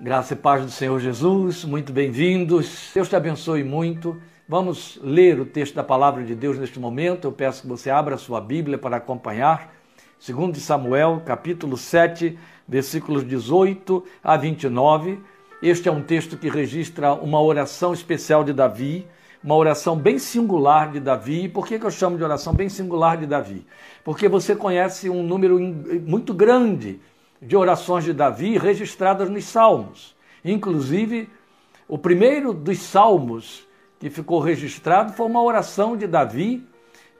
Graça e paz do Senhor Jesus, muito bem-vindos. Deus te abençoe muito. Vamos ler o texto da palavra de Deus neste momento. Eu peço que você abra a sua Bíblia para acompanhar. Segundo Samuel, capítulo 7, versículos 18 a 29. Este é um texto que registra uma oração especial de Davi, uma oração bem singular de Davi. Por que, que eu chamo de oração bem singular de Davi? Porque você conhece um número muito grande de orações de Davi registradas nos Salmos. Inclusive, o primeiro dos Salmos que ficou registrado foi uma oração de Davi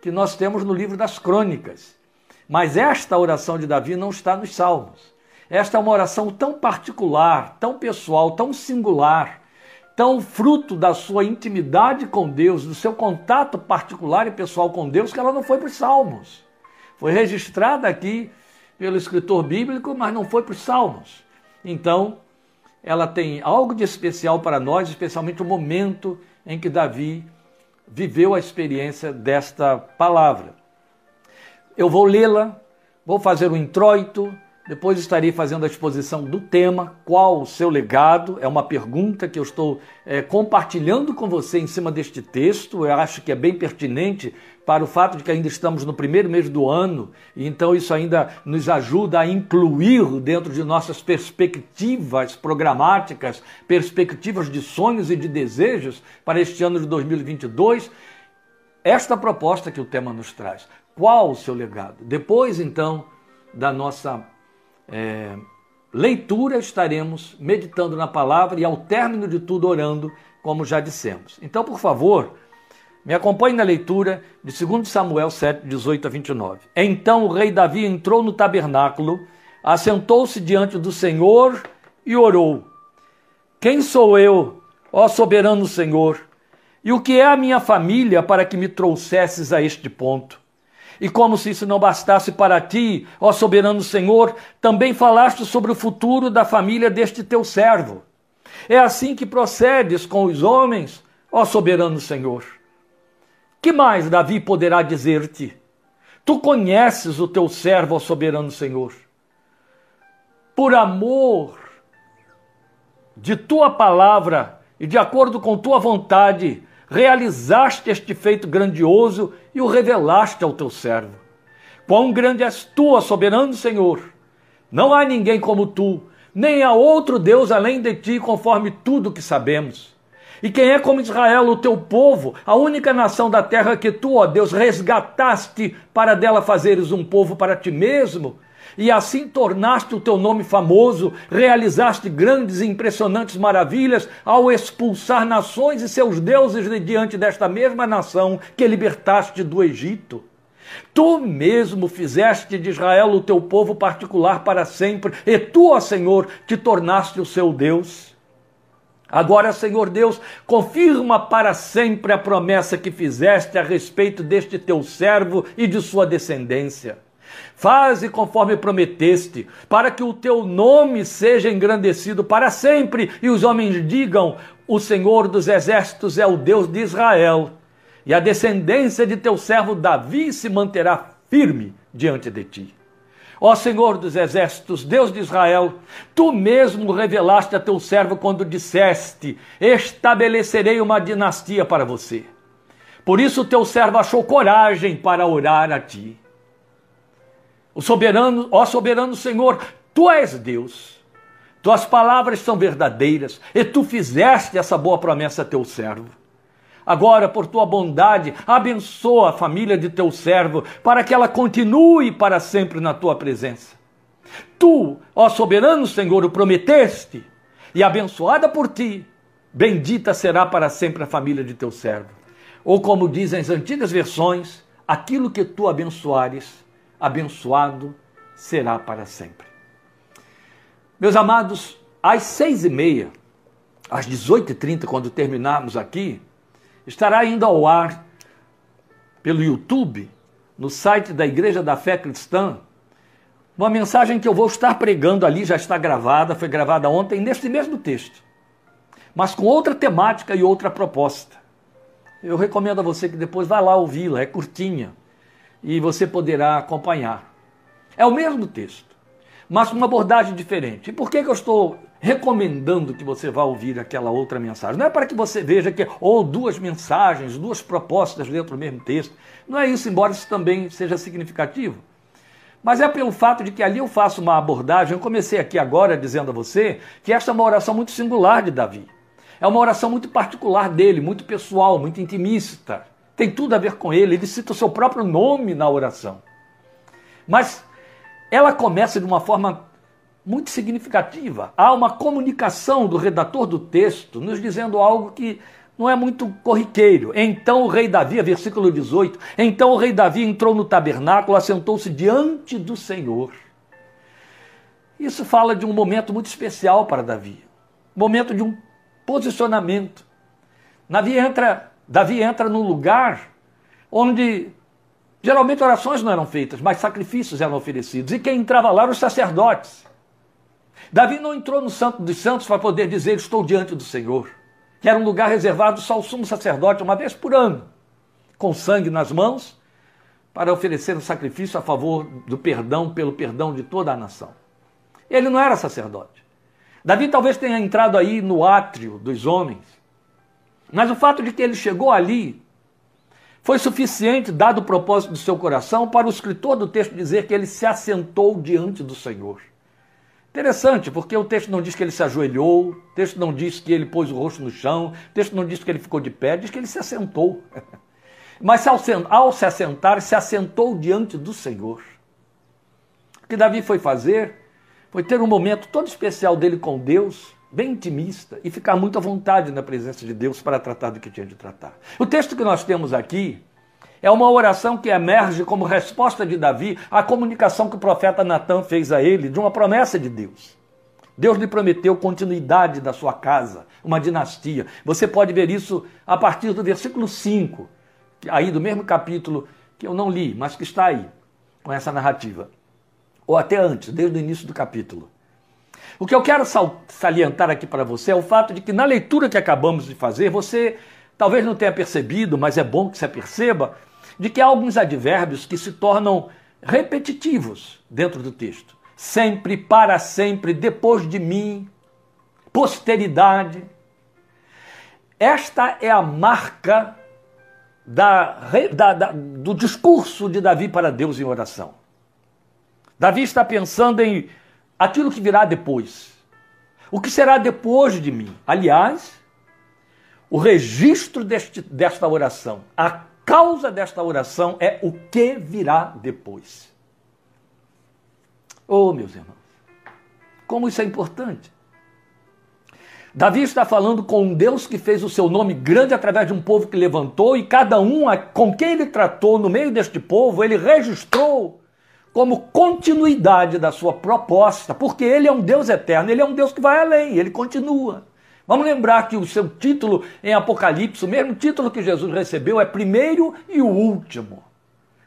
que nós temos no livro das Crônicas. Mas esta oração de Davi não está nos Salmos. Esta é uma oração tão particular, tão pessoal, tão singular, tão fruto da sua intimidade com Deus, do seu contato particular e pessoal com Deus, que ela não foi para os Salmos. Foi registrada aqui pelo escritor bíblico, mas não foi para os Salmos. Então, ela tem algo de especial para nós, especialmente o momento em que Davi viveu a experiência desta palavra. Eu vou lê-la, vou fazer um introito, depois estarei fazendo a exposição do tema, qual o seu legado? É uma pergunta que eu estou é, compartilhando com você em cima deste texto. Eu acho que é bem pertinente para o fato de que ainda estamos no primeiro mês do ano, e então isso ainda nos ajuda a incluir dentro de nossas perspectivas programáticas, perspectivas de sonhos e de desejos para este ano de 2022, esta proposta que o tema nos traz. Qual o seu legado? Depois, então, da nossa é, leitura, estaremos meditando na palavra e, ao término de tudo, orando, como já dissemos. Então, por favor, me acompanhe na leitura de 2 Samuel 7, 18 a 29. Então o rei Davi entrou no tabernáculo, assentou-se diante do Senhor e orou: Quem sou eu, ó soberano Senhor? E o que é a minha família para que me trouxesses a este ponto? E como se isso não bastasse para ti, ó soberano Senhor, também falaste sobre o futuro da família deste teu servo. É assim que procedes com os homens, ó soberano Senhor. Que mais Davi poderá dizer-te? Tu conheces o teu servo, ó soberano Senhor. Por amor de tua palavra e de acordo com tua vontade, realizaste este feito grandioso e o revelaste ao teu servo. Quão grande és tu, soberano Senhor! Não há ninguém como tu, nem há outro Deus além de ti, conforme tudo que sabemos. E quem é como Israel, o teu povo, a única nação da terra que tu, ó Deus, resgataste para dela fazeres um povo para ti mesmo? E assim tornaste o teu nome famoso, realizaste grandes e impressionantes maravilhas ao expulsar nações e seus deuses de diante desta mesma nação que libertaste do Egito. Tu mesmo fizeste de Israel o teu povo particular para sempre, e tu, ó Senhor, te tornaste o seu Deus. Agora, Senhor Deus, confirma para sempre a promessa que fizeste a respeito deste teu servo e de sua descendência. Faze conforme prometeste, para que o teu nome seja engrandecido para sempre e os homens digam: O Senhor dos exércitos é o Deus de Israel. E a descendência de teu servo Davi se manterá firme diante de ti. Ó Senhor dos exércitos, Deus de Israel, tu mesmo revelaste a teu servo quando disseste: Estabelecerei uma dinastia para você. Por isso teu servo achou coragem para orar a ti. O soberano, ó soberano Senhor, tu és Deus. Tuas palavras são verdadeiras e tu fizeste essa boa promessa a teu servo. Agora, por tua bondade, abençoa a família de teu servo, para que ela continue para sempre na tua presença. Tu, ó soberano Senhor, o prometeste, e abençoada por ti, bendita será para sempre a família de teu servo. Ou como dizem as antigas versões, aquilo que tu abençoares, abençoado será para sempre. Meus amados, às seis e meia, às dezoito e trinta, quando terminarmos aqui, estará ainda ao ar pelo YouTube, no site da Igreja da Fé Cristã, uma mensagem que eu vou estar pregando ali, já está gravada, foi gravada ontem, neste mesmo texto, mas com outra temática e outra proposta. Eu recomendo a você que depois vá lá ouvi-la, é curtinha e você poderá acompanhar. É o mesmo texto, mas com uma abordagem diferente. E por que, que eu estou recomendando que você vá ouvir aquela outra mensagem? Não é para que você veja que ou duas mensagens, duas propostas dentro do mesmo texto. Não é isso, embora isso também seja significativo. Mas é pelo fato de que ali eu faço uma abordagem. Eu comecei aqui agora dizendo a você que esta é uma oração muito singular de Davi. É uma oração muito particular dele, muito pessoal, muito intimista. Tem tudo a ver com ele. Ele cita o seu próprio nome na oração. Mas ela começa de uma forma muito significativa. Há uma comunicação do redator do texto nos dizendo algo que não é muito corriqueiro. Então o rei Davi, versículo 18, então o rei Davi entrou no tabernáculo, assentou-se diante do Senhor. Isso fala de um momento muito especial para Davi, momento de um posicionamento. Davi entra, Davi entra num lugar onde geralmente orações não eram feitas, mas sacrifícios eram oferecidos. E quem entrava lá eram os sacerdotes. Davi não entrou no Santo dos Santos para poder dizer: Estou diante do Senhor que era um lugar reservado só ao sumo sacerdote uma vez por ano, com sangue nas mãos, para oferecer um sacrifício a favor do perdão, pelo perdão de toda a nação. Ele não era sacerdote. Davi talvez tenha entrado aí no átrio dos homens, mas o fato de que ele chegou ali foi suficiente, dado o propósito do seu coração, para o escritor do texto dizer que ele se assentou diante do Senhor. Interessante, porque o texto não diz que ele se ajoelhou, o texto não diz que ele pôs o rosto no chão, o texto não diz que ele ficou de pé, diz que ele se assentou. Mas ao se assentar, se assentou diante do Senhor. O que Davi foi fazer foi ter um momento todo especial dele com Deus, bem intimista, e ficar muito à vontade na presença de Deus para tratar do que tinha de tratar. O texto que nós temos aqui é uma oração que emerge como resposta de Davi à comunicação que o profeta Natan fez a ele de uma promessa de Deus. Deus lhe prometeu continuidade da sua casa, uma dinastia. Você pode ver isso a partir do versículo 5, aí do mesmo capítulo que eu não li, mas que está aí, com essa narrativa. Ou até antes, desde o início do capítulo. O que eu quero salientar aqui para você é o fato de que na leitura que acabamos de fazer, você talvez não tenha percebido, mas é bom que você perceba, de que há alguns advérbios que se tornam repetitivos dentro do texto. Sempre, para sempre, depois de mim, posteridade. Esta é a marca da, da, da, do discurso de Davi para Deus em oração. Davi está pensando em aquilo que virá depois. O que será depois de mim? Aliás, o registro deste, desta oração, a causa desta oração é o que virá depois. Oh, meus irmãos, como isso é importante. Davi está falando com um Deus que fez o seu nome grande através de um povo que levantou, e cada um com quem ele tratou no meio deste povo, ele registrou como continuidade da sua proposta, porque ele é um Deus eterno, ele é um Deus que vai além, ele continua. Vamos lembrar que o seu título em Apocalipse, o mesmo título que Jesus recebeu, é primeiro e o último.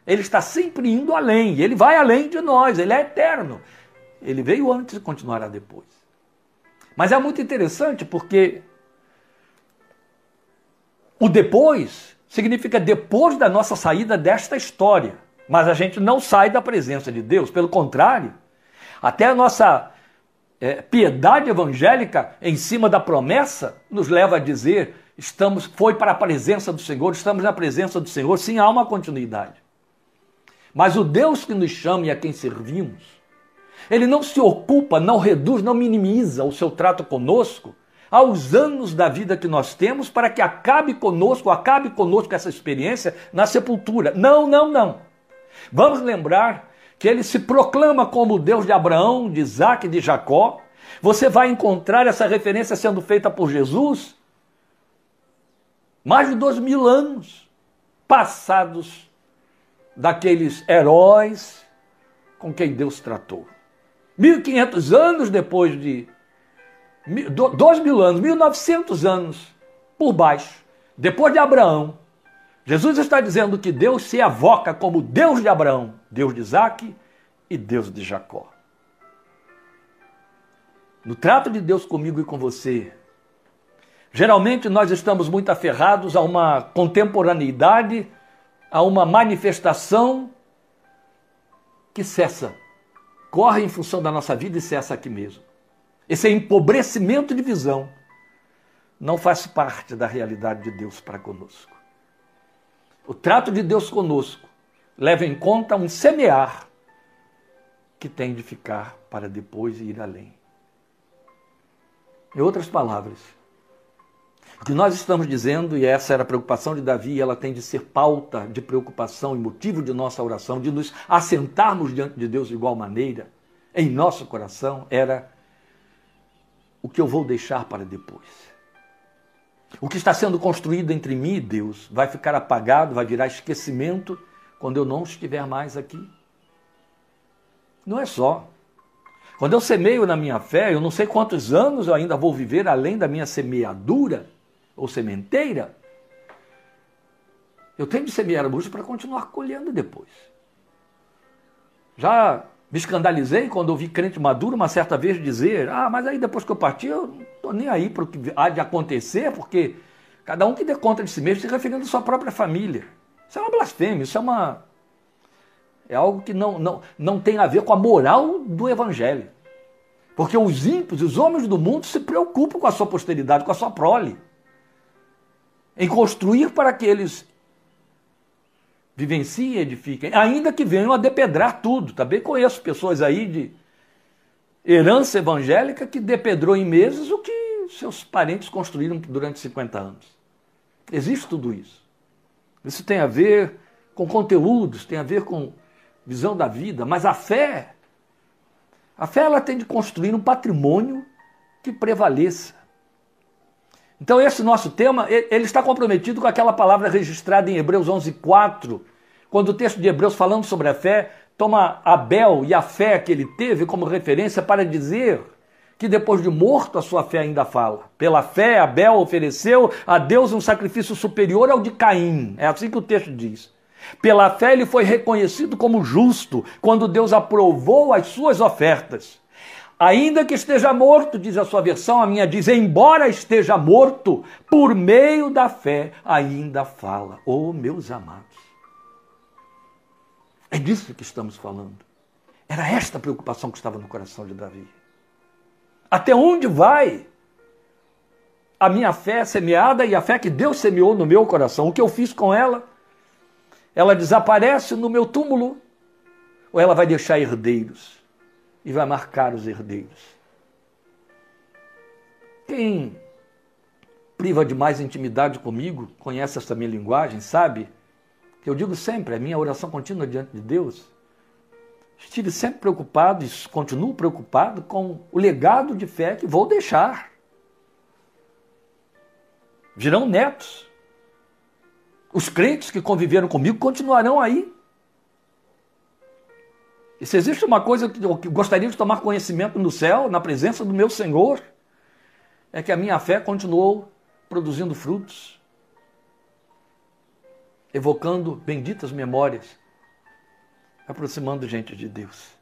Ele está sempre indo além, ele vai além de nós, ele é eterno. Ele veio antes e continuará depois. Mas é muito interessante porque o depois significa depois da nossa saída desta história. Mas a gente não sai da presença de Deus, pelo contrário, até a nossa é, piedade evangélica em cima da promessa nos leva a dizer estamos foi para a presença do Senhor, estamos na presença do Senhor, sim, há uma continuidade. Mas o Deus que nos chama e a quem servimos, ele não se ocupa, não reduz, não minimiza o seu trato conosco aos anos da vida que nós temos para que acabe conosco, acabe conosco essa experiência na sepultura. Não, não, não. Vamos lembrar que ele se proclama como Deus de Abraão, de Isaac e de Jacó. Você vai encontrar essa referência sendo feita por Jesus mais de dois mil anos passados daqueles heróis com quem Deus tratou. 1.500 anos depois de. Dois mil anos, 1.900 anos por baixo, depois de Abraão, Jesus está dizendo que Deus se evoca como Deus de Abraão, Deus de Isaac e Deus de Jacó. No trato de Deus comigo e com você, geralmente nós estamos muito aferrados a uma contemporaneidade, a uma manifestação que cessa corre em função da nossa vida e cessa aqui mesmo. Esse empobrecimento de visão não faz parte da realidade de Deus para conosco. O trato de Deus conosco leva em conta um semear que tem de ficar para depois ir além. Em outras palavras, o que nós estamos dizendo, e essa era a preocupação de Davi, ela tem de ser pauta de preocupação e motivo de nossa oração, de nos assentarmos diante de Deus de igual maneira, em nosso coração, era o que eu vou deixar para depois. O que está sendo construído entre mim e Deus vai ficar apagado, vai virar esquecimento quando eu não estiver mais aqui. Não é só. Quando eu semeio na minha fé, eu não sei quantos anos eu ainda vou viver além da minha semeadura ou sementeira. Eu tenho de semear a bucha para continuar colhendo depois. Já me escandalizei quando ouvi crente maduro uma certa vez dizer: Ah, mas aí depois que eu parti, eu não estou nem aí para o que há de acontecer, porque cada um que dê conta de si mesmo se referindo à sua própria família. Isso é uma blasfêmia, isso é uma. É algo que não, não, não tem a ver com a moral do evangelho. Porque os ímpios, os homens do mundo, se preocupam com a sua posteridade, com a sua prole. Em construir para que eles vivenciem edifiquem, ainda que venham a depedrar tudo. Também conheço pessoas aí de herança evangélica que depedrou em meses o que seus parentes construíram durante 50 anos. Existe tudo isso. Isso tem a ver com conteúdos, tem a ver com visão da vida, mas a fé, a fé ela tem de construir um patrimônio que prevaleça. Então esse nosso tema, ele está comprometido com aquela palavra registrada em Hebreus 11:4, quando o texto de Hebreus falando sobre a fé toma Abel e a fé que ele teve como referência para dizer que depois de morto a sua fé ainda fala. Pela fé, Abel ofereceu a Deus um sacrifício superior ao de Caim. É assim que o texto diz. Pela fé ele foi reconhecido como justo quando Deus aprovou as suas ofertas. Ainda que esteja morto, diz a sua versão, a minha diz, embora esteja morto, por meio da fé ainda fala. Oh, meus amados. É disso que estamos falando. Era esta preocupação que estava no coração de Davi. Até onde vai a minha fé semeada e a fé que Deus semeou no meu coração? O que eu fiz com ela? Ela desaparece no meu túmulo? Ou ela vai deixar herdeiros? E vai marcar os herdeiros. Quem priva de mais intimidade comigo, conhece essa minha linguagem, sabe que eu digo sempre, a minha oração contínua diante de Deus. Estive sempre preocupado e continuo preocupado com o legado de fé que vou deixar. Virão netos. Os crentes que conviveram comigo continuarão aí. E se existe uma coisa que eu gostaria de tomar conhecimento no céu, na presença do meu Senhor, é que a minha fé continuou produzindo frutos, evocando benditas memórias, aproximando gente de Deus.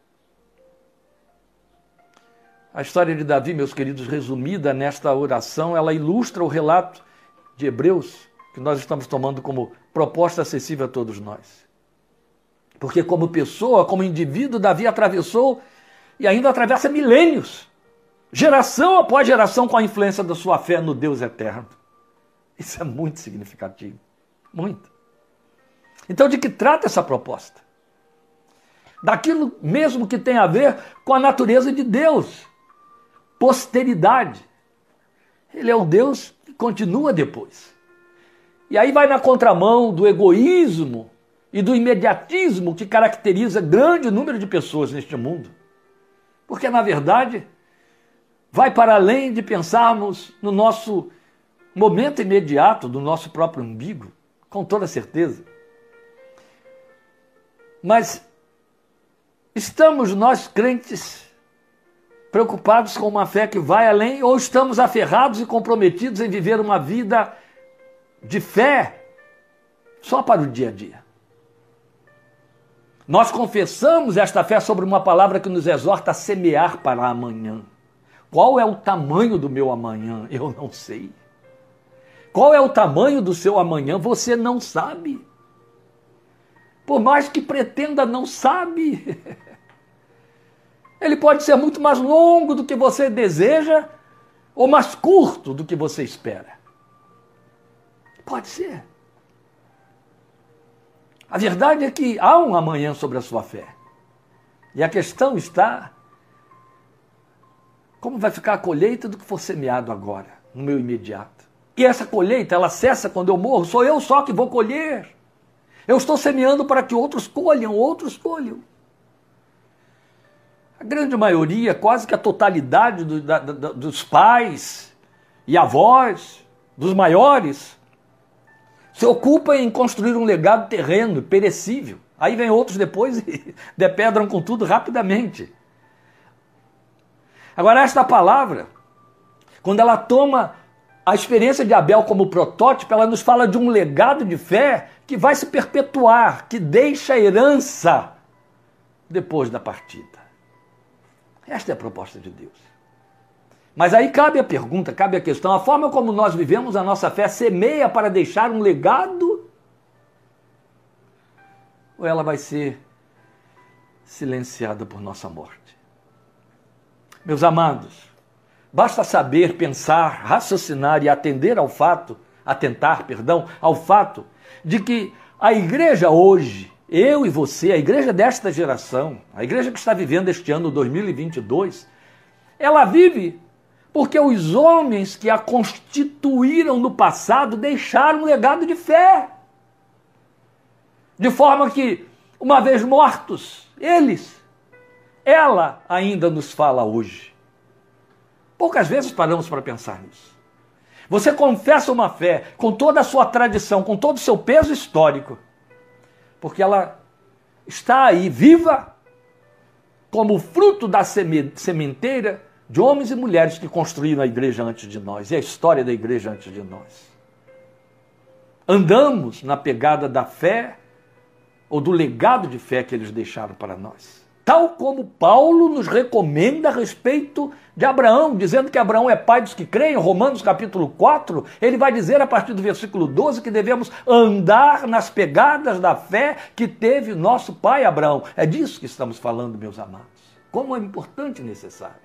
A história de Davi, meus queridos, resumida nesta oração, ela ilustra o relato de Hebreus que nós estamos tomando como proposta acessível a todos nós. Porque, como pessoa, como indivíduo, Davi atravessou e ainda atravessa milênios, geração após geração, com a influência da sua fé no Deus eterno. Isso é muito significativo. Muito. Então, de que trata essa proposta? Daquilo mesmo que tem a ver com a natureza de Deus. Posteridade. Ele é o Deus que continua depois. E aí vai na contramão do egoísmo e do imediatismo que caracteriza grande número de pessoas neste mundo. Porque, na verdade, vai para além de pensarmos no nosso momento imediato, do nosso próprio umbigo, com toda certeza. Mas estamos nós crentes preocupados com uma fé que vai além ou estamos aferrados e comprometidos em viver uma vida de fé só para o dia a dia? Nós confessamos esta fé sobre uma palavra que nos exorta a semear para amanhã. Qual é o tamanho do meu amanhã? Eu não sei. Qual é o tamanho do seu amanhã? Você não sabe. Por mais que pretenda, não sabe. Ele pode ser muito mais longo do que você deseja ou mais curto do que você espera. Pode ser. A verdade é que há um amanhã sobre a sua fé. E a questão está como vai ficar a colheita do que for semeado agora, no meu imediato. E essa colheita, ela cessa quando eu morro, sou eu só que vou colher. Eu estou semeando para que outros colham, outros colham. A grande maioria, quase que a totalidade do, da, da, dos pais e avós, dos maiores, se ocupa em construir um legado terreno, perecível. Aí vem outros depois e depedram com tudo rapidamente. Agora, esta palavra, quando ela toma a experiência de Abel como protótipo, ela nos fala de um legado de fé que vai se perpetuar, que deixa herança depois da partida. Esta é a proposta de Deus. Mas aí cabe a pergunta, cabe a questão: a forma como nós vivemos a nossa fé semeia para deixar um legado? Ou ela vai ser silenciada por nossa morte? Meus amados, basta saber, pensar, raciocinar e atender ao fato, atentar, perdão, ao fato de que a igreja hoje, eu e você, a igreja desta geração, a igreja que está vivendo este ano 2022, ela vive porque os homens que a constituíram no passado deixaram um legado de fé. De forma que, uma vez mortos, eles ela ainda nos fala hoje. Poucas vezes paramos para pensar nisso. Você confessa uma fé com toda a sua tradição, com todo o seu peso histórico, porque ela está aí viva como fruto da sementeira de homens e mulheres que construíram a igreja antes de nós e a história da igreja antes de nós. Andamos na pegada da fé ou do legado de fé que eles deixaram para nós tal como Paulo nos recomenda a respeito de Abraão, dizendo que Abraão é pai dos que creem, Romanos capítulo 4, ele vai dizer a partir do versículo 12 que devemos andar nas pegadas da fé que teve nosso pai Abraão. É disso que estamos falando, meus amados. Como é importante e necessário.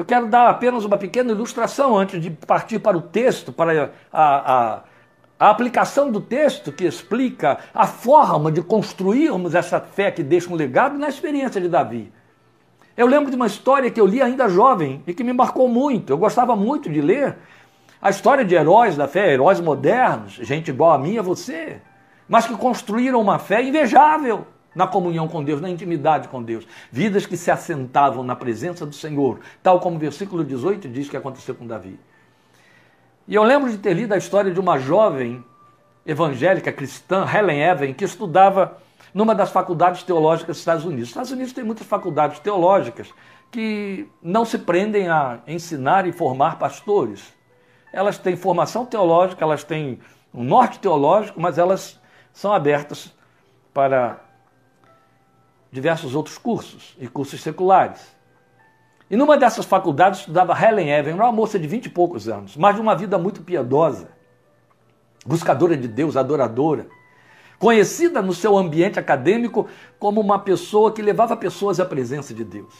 Eu quero dar apenas uma pequena ilustração antes de partir para o texto, para a, a a aplicação do texto que explica a forma de construirmos essa fé que deixa um legado na experiência de Davi. Eu lembro de uma história que eu li ainda jovem e que me marcou muito. Eu gostava muito de ler a história de heróis da fé, heróis modernos, gente igual a mim e a você, mas que construíram uma fé invejável na comunhão com Deus, na intimidade com Deus. Vidas que se assentavam na presença do Senhor, tal como o versículo 18 diz que aconteceu com Davi. E eu lembro de ter lido a história de uma jovem evangélica cristã, Helen Evan, que estudava numa das faculdades teológicas dos Estados Unidos. Os Estados Unidos tem muitas faculdades teológicas que não se prendem a ensinar e formar pastores. Elas têm formação teológica, elas têm um norte teológico, mas elas são abertas para diversos outros cursos e cursos seculares. E numa dessas faculdades estudava Helen Evan, uma moça de vinte e poucos anos, mas de uma vida muito piedosa, buscadora de Deus, adoradora, conhecida no seu ambiente acadêmico como uma pessoa que levava pessoas à presença de Deus.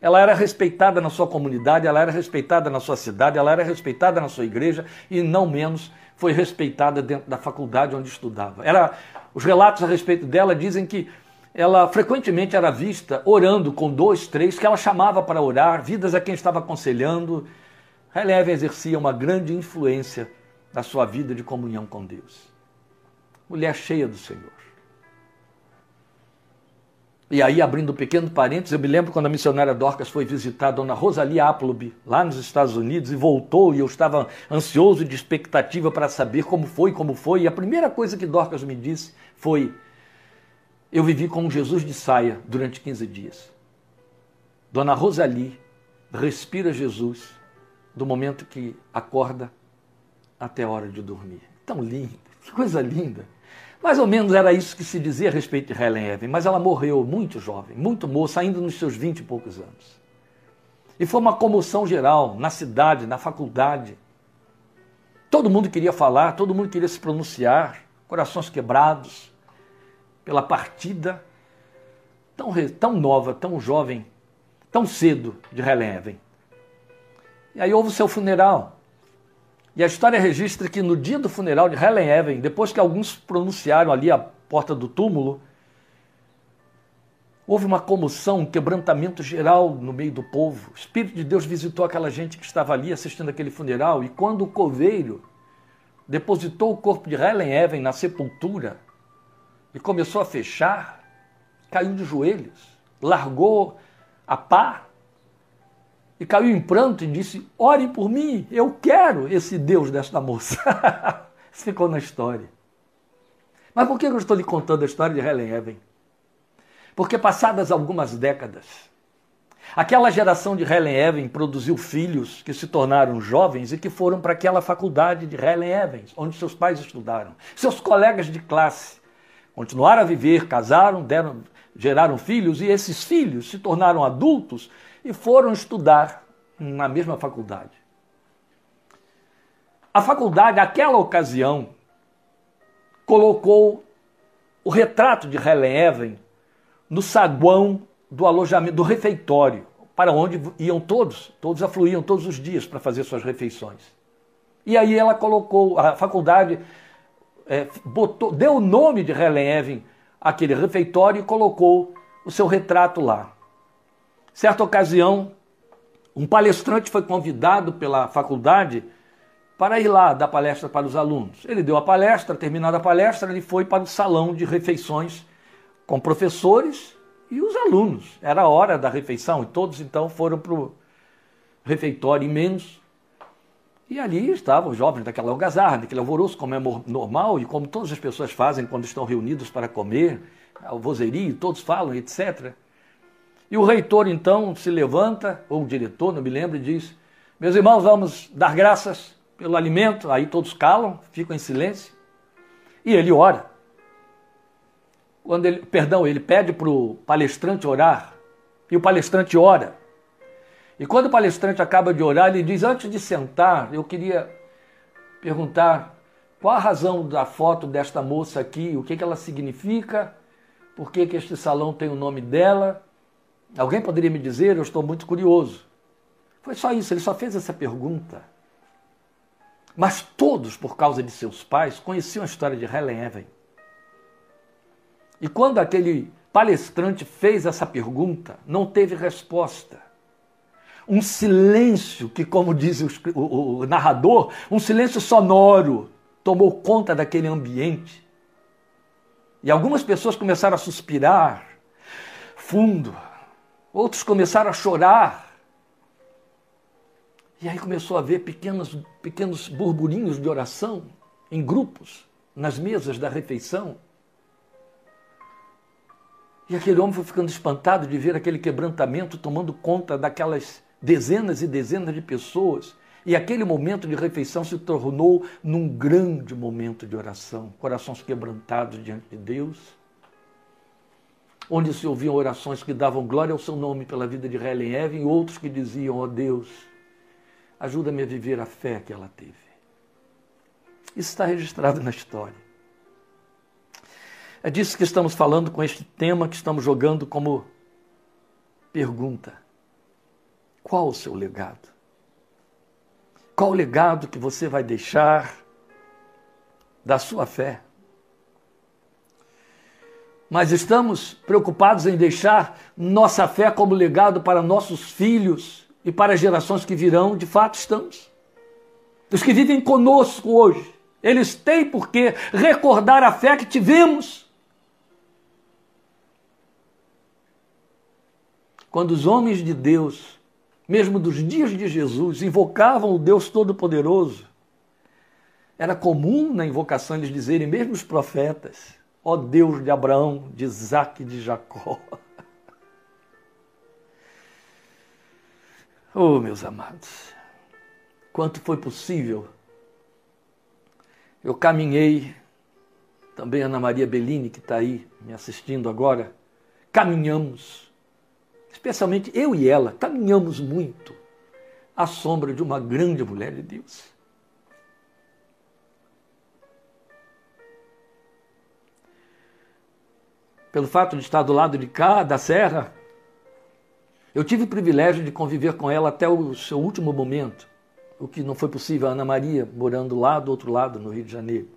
Ela era respeitada na sua comunidade, ela era respeitada na sua cidade, ela era respeitada na sua igreja e, não menos, foi respeitada dentro da faculdade onde estudava. Era, os relatos a respeito dela dizem que ela frequentemente era vista orando com dois, três, que ela chamava para orar, vidas a quem estava aconselhando. Releve exercia uma grande influência na sua vida de comunhão com Deus. Mulher cheia do Senhor. E aí, abrindo um pequeno parênteses, eu me lembro quando a missionária Dorcas foi visitar a dona Rosalie Appleby, lá nos Estados Unidos, e voltou, e eu estava ansioso de expectativa para saber como foi, como foi. E a primeira coisa que Dorcas me disse foi: eu vivi com Jesus de saia durante 15 dias. Dona Rosali respira Jesus do momento que acorda até a hora de dormir. Tão lindo, que coisa linda. Mais ou menos era isso que se dizia a respeito de Helen Evan, mas ela morreu muito jovem, muito moça, ainda nos seus vinte e poucos anos. E foi uma comoção geral na cidade, na faculdade. Todo mundo queria falar, todo mundo queria se pronunciar, corações quebrados pela partida tão, tão nova, tão jovem, tão cedo de Helen. E aí houve o seu funeral. E a história registra que no dia do funeral de Helen Evan, depois que alguns pronunciaram ali a porta do túmulo, houve uma comoção, um quebrantamento geral no meio do povo. O Espírito de Deus visitou aquela gente que estava ali assistindo aquele funeral, e quando o coveiro depositou o corpo de Helen Evan na sepultura e começou a fechar, caiu de joelhos, largou a pá e caiu em pranto e disse: Ore por mim, eu quero esse Deus desta moça. Ficou na história. Mas por que eu estou lhe contando a história de Helen Evan? Porque passadas algumas décadas, aquela geração de Helen Evans produziu filhos que se tornaram jovens e que foram para aquela faculdade de Helen Evans, onde seus pais estudaram. Seus colegas de classe continuaram a viver, casaram, deram, geraram filhos e esses filhos se tornaram adultos e foram estudar na mesma faculdade. A faculdade, naquela ocasião, colocou o retrato de Helen Evan no saguão do alojamento, do refeitório, para onde iam todos, todos afluíam todos os dias para fazer suas refeições. E aí ela colocou, a faculdade é, botou, deu o nome de Helen Evan àquele refeitório e colocou o seu retrato lá. Certa ocasião, um palestrante foi convidado pela faculdade para ir lá dar palestra para os alunos. Ele deu a palestra, terminada a palestra, ele foi para o salão de refeições com professores e os alunos. Era a hora da refeição e todos então foram para o refeitório imenso. E ali estavam os jovens daquela algazarra, daquele alvoroço, como é normal e como todas as pessoas fazem quando estão reunidos para comer, o vozerio, todos falam, etc. E o reitor então se levanta, ou o diretor, não me lembro, e diz: Meus irmãos, vamos dar graças pelo alimento. Aí todos calam, ficam em silêncio. E ele ora. Quando ele, perdão, ele pede para o palestrante orar. E o palestrante ora. E quando o palestrante acaba de orar, ele diz: Antes de sentar, eu queria perguntar qual a razão da foto desta moça aqui, o que, que ela significa, por que, que este salão tem o nome dela Alguém poderia me dizer? Eu estou muito curioso. Foi só isso, ele só fez essa pergunta. Mas todos, por causa de seus pais, conheciam a história de Helen Evan. E quando aquele palestrante fez essa pergunta, não teve resposta. Um silêncio que, como diz o, o, o narrador, um silêncio sonoro tomou conta daquele ambiente. E algumas pessoas começaram a suspirar fundo, Outros começaram a chorar. E aí começou a haver pequenos, pequenos burburinhos de oração em grupos, nas mesas da refeição. E aquele homem foi ficando espantado de ver aquele quebrantamento tomando conta daquelas dezenas e dezenas de pessoas. E aquele momento de refeição se tornou num grande momento de oração, corações quebrantados diante de Deus onde se ouviam orações que davam glória ao seu nome pela vida de Helen Evan e outros que diziam, ó oh Deus, ajuda-me a viver a fé que ela teve. Isso está registrado na história. É disso que estamos falando com este tema que estamos jogando como pergunta. Qual o seu legado? Qual o legado que você vai deixar da sua fé? mas estamos preocupados em deixar nossa fé como legado para nossos filhos e para as gerações que virão, de fato estamos. Os que vivem conosco hoje, eles têm por que recordar a fé que tivemos. Quando os homens de Deus, mesmo dos dias de Jesus, invocavam o Deus Todo-Poderoso, era comum na invocação eles dizerem, mesmo os profetas, ó Deus de Abraão, de Isaac e de Jacó. Oh, meus amados, quanto foi possível, eu caminhei, também Ana Maria Bellini, que está aí me assistindo agora, caminhamos, especialmente eu e ela, caminhamos muito à sombra de uma grande mulher de Deus. pelo fato de estar do lado de cá, da serra, eu tive o privilégio de conviver com ela até o seu último momento, o que não foi possível a Ana Maria, morando lá do outro lado, no Rio de Janeiro.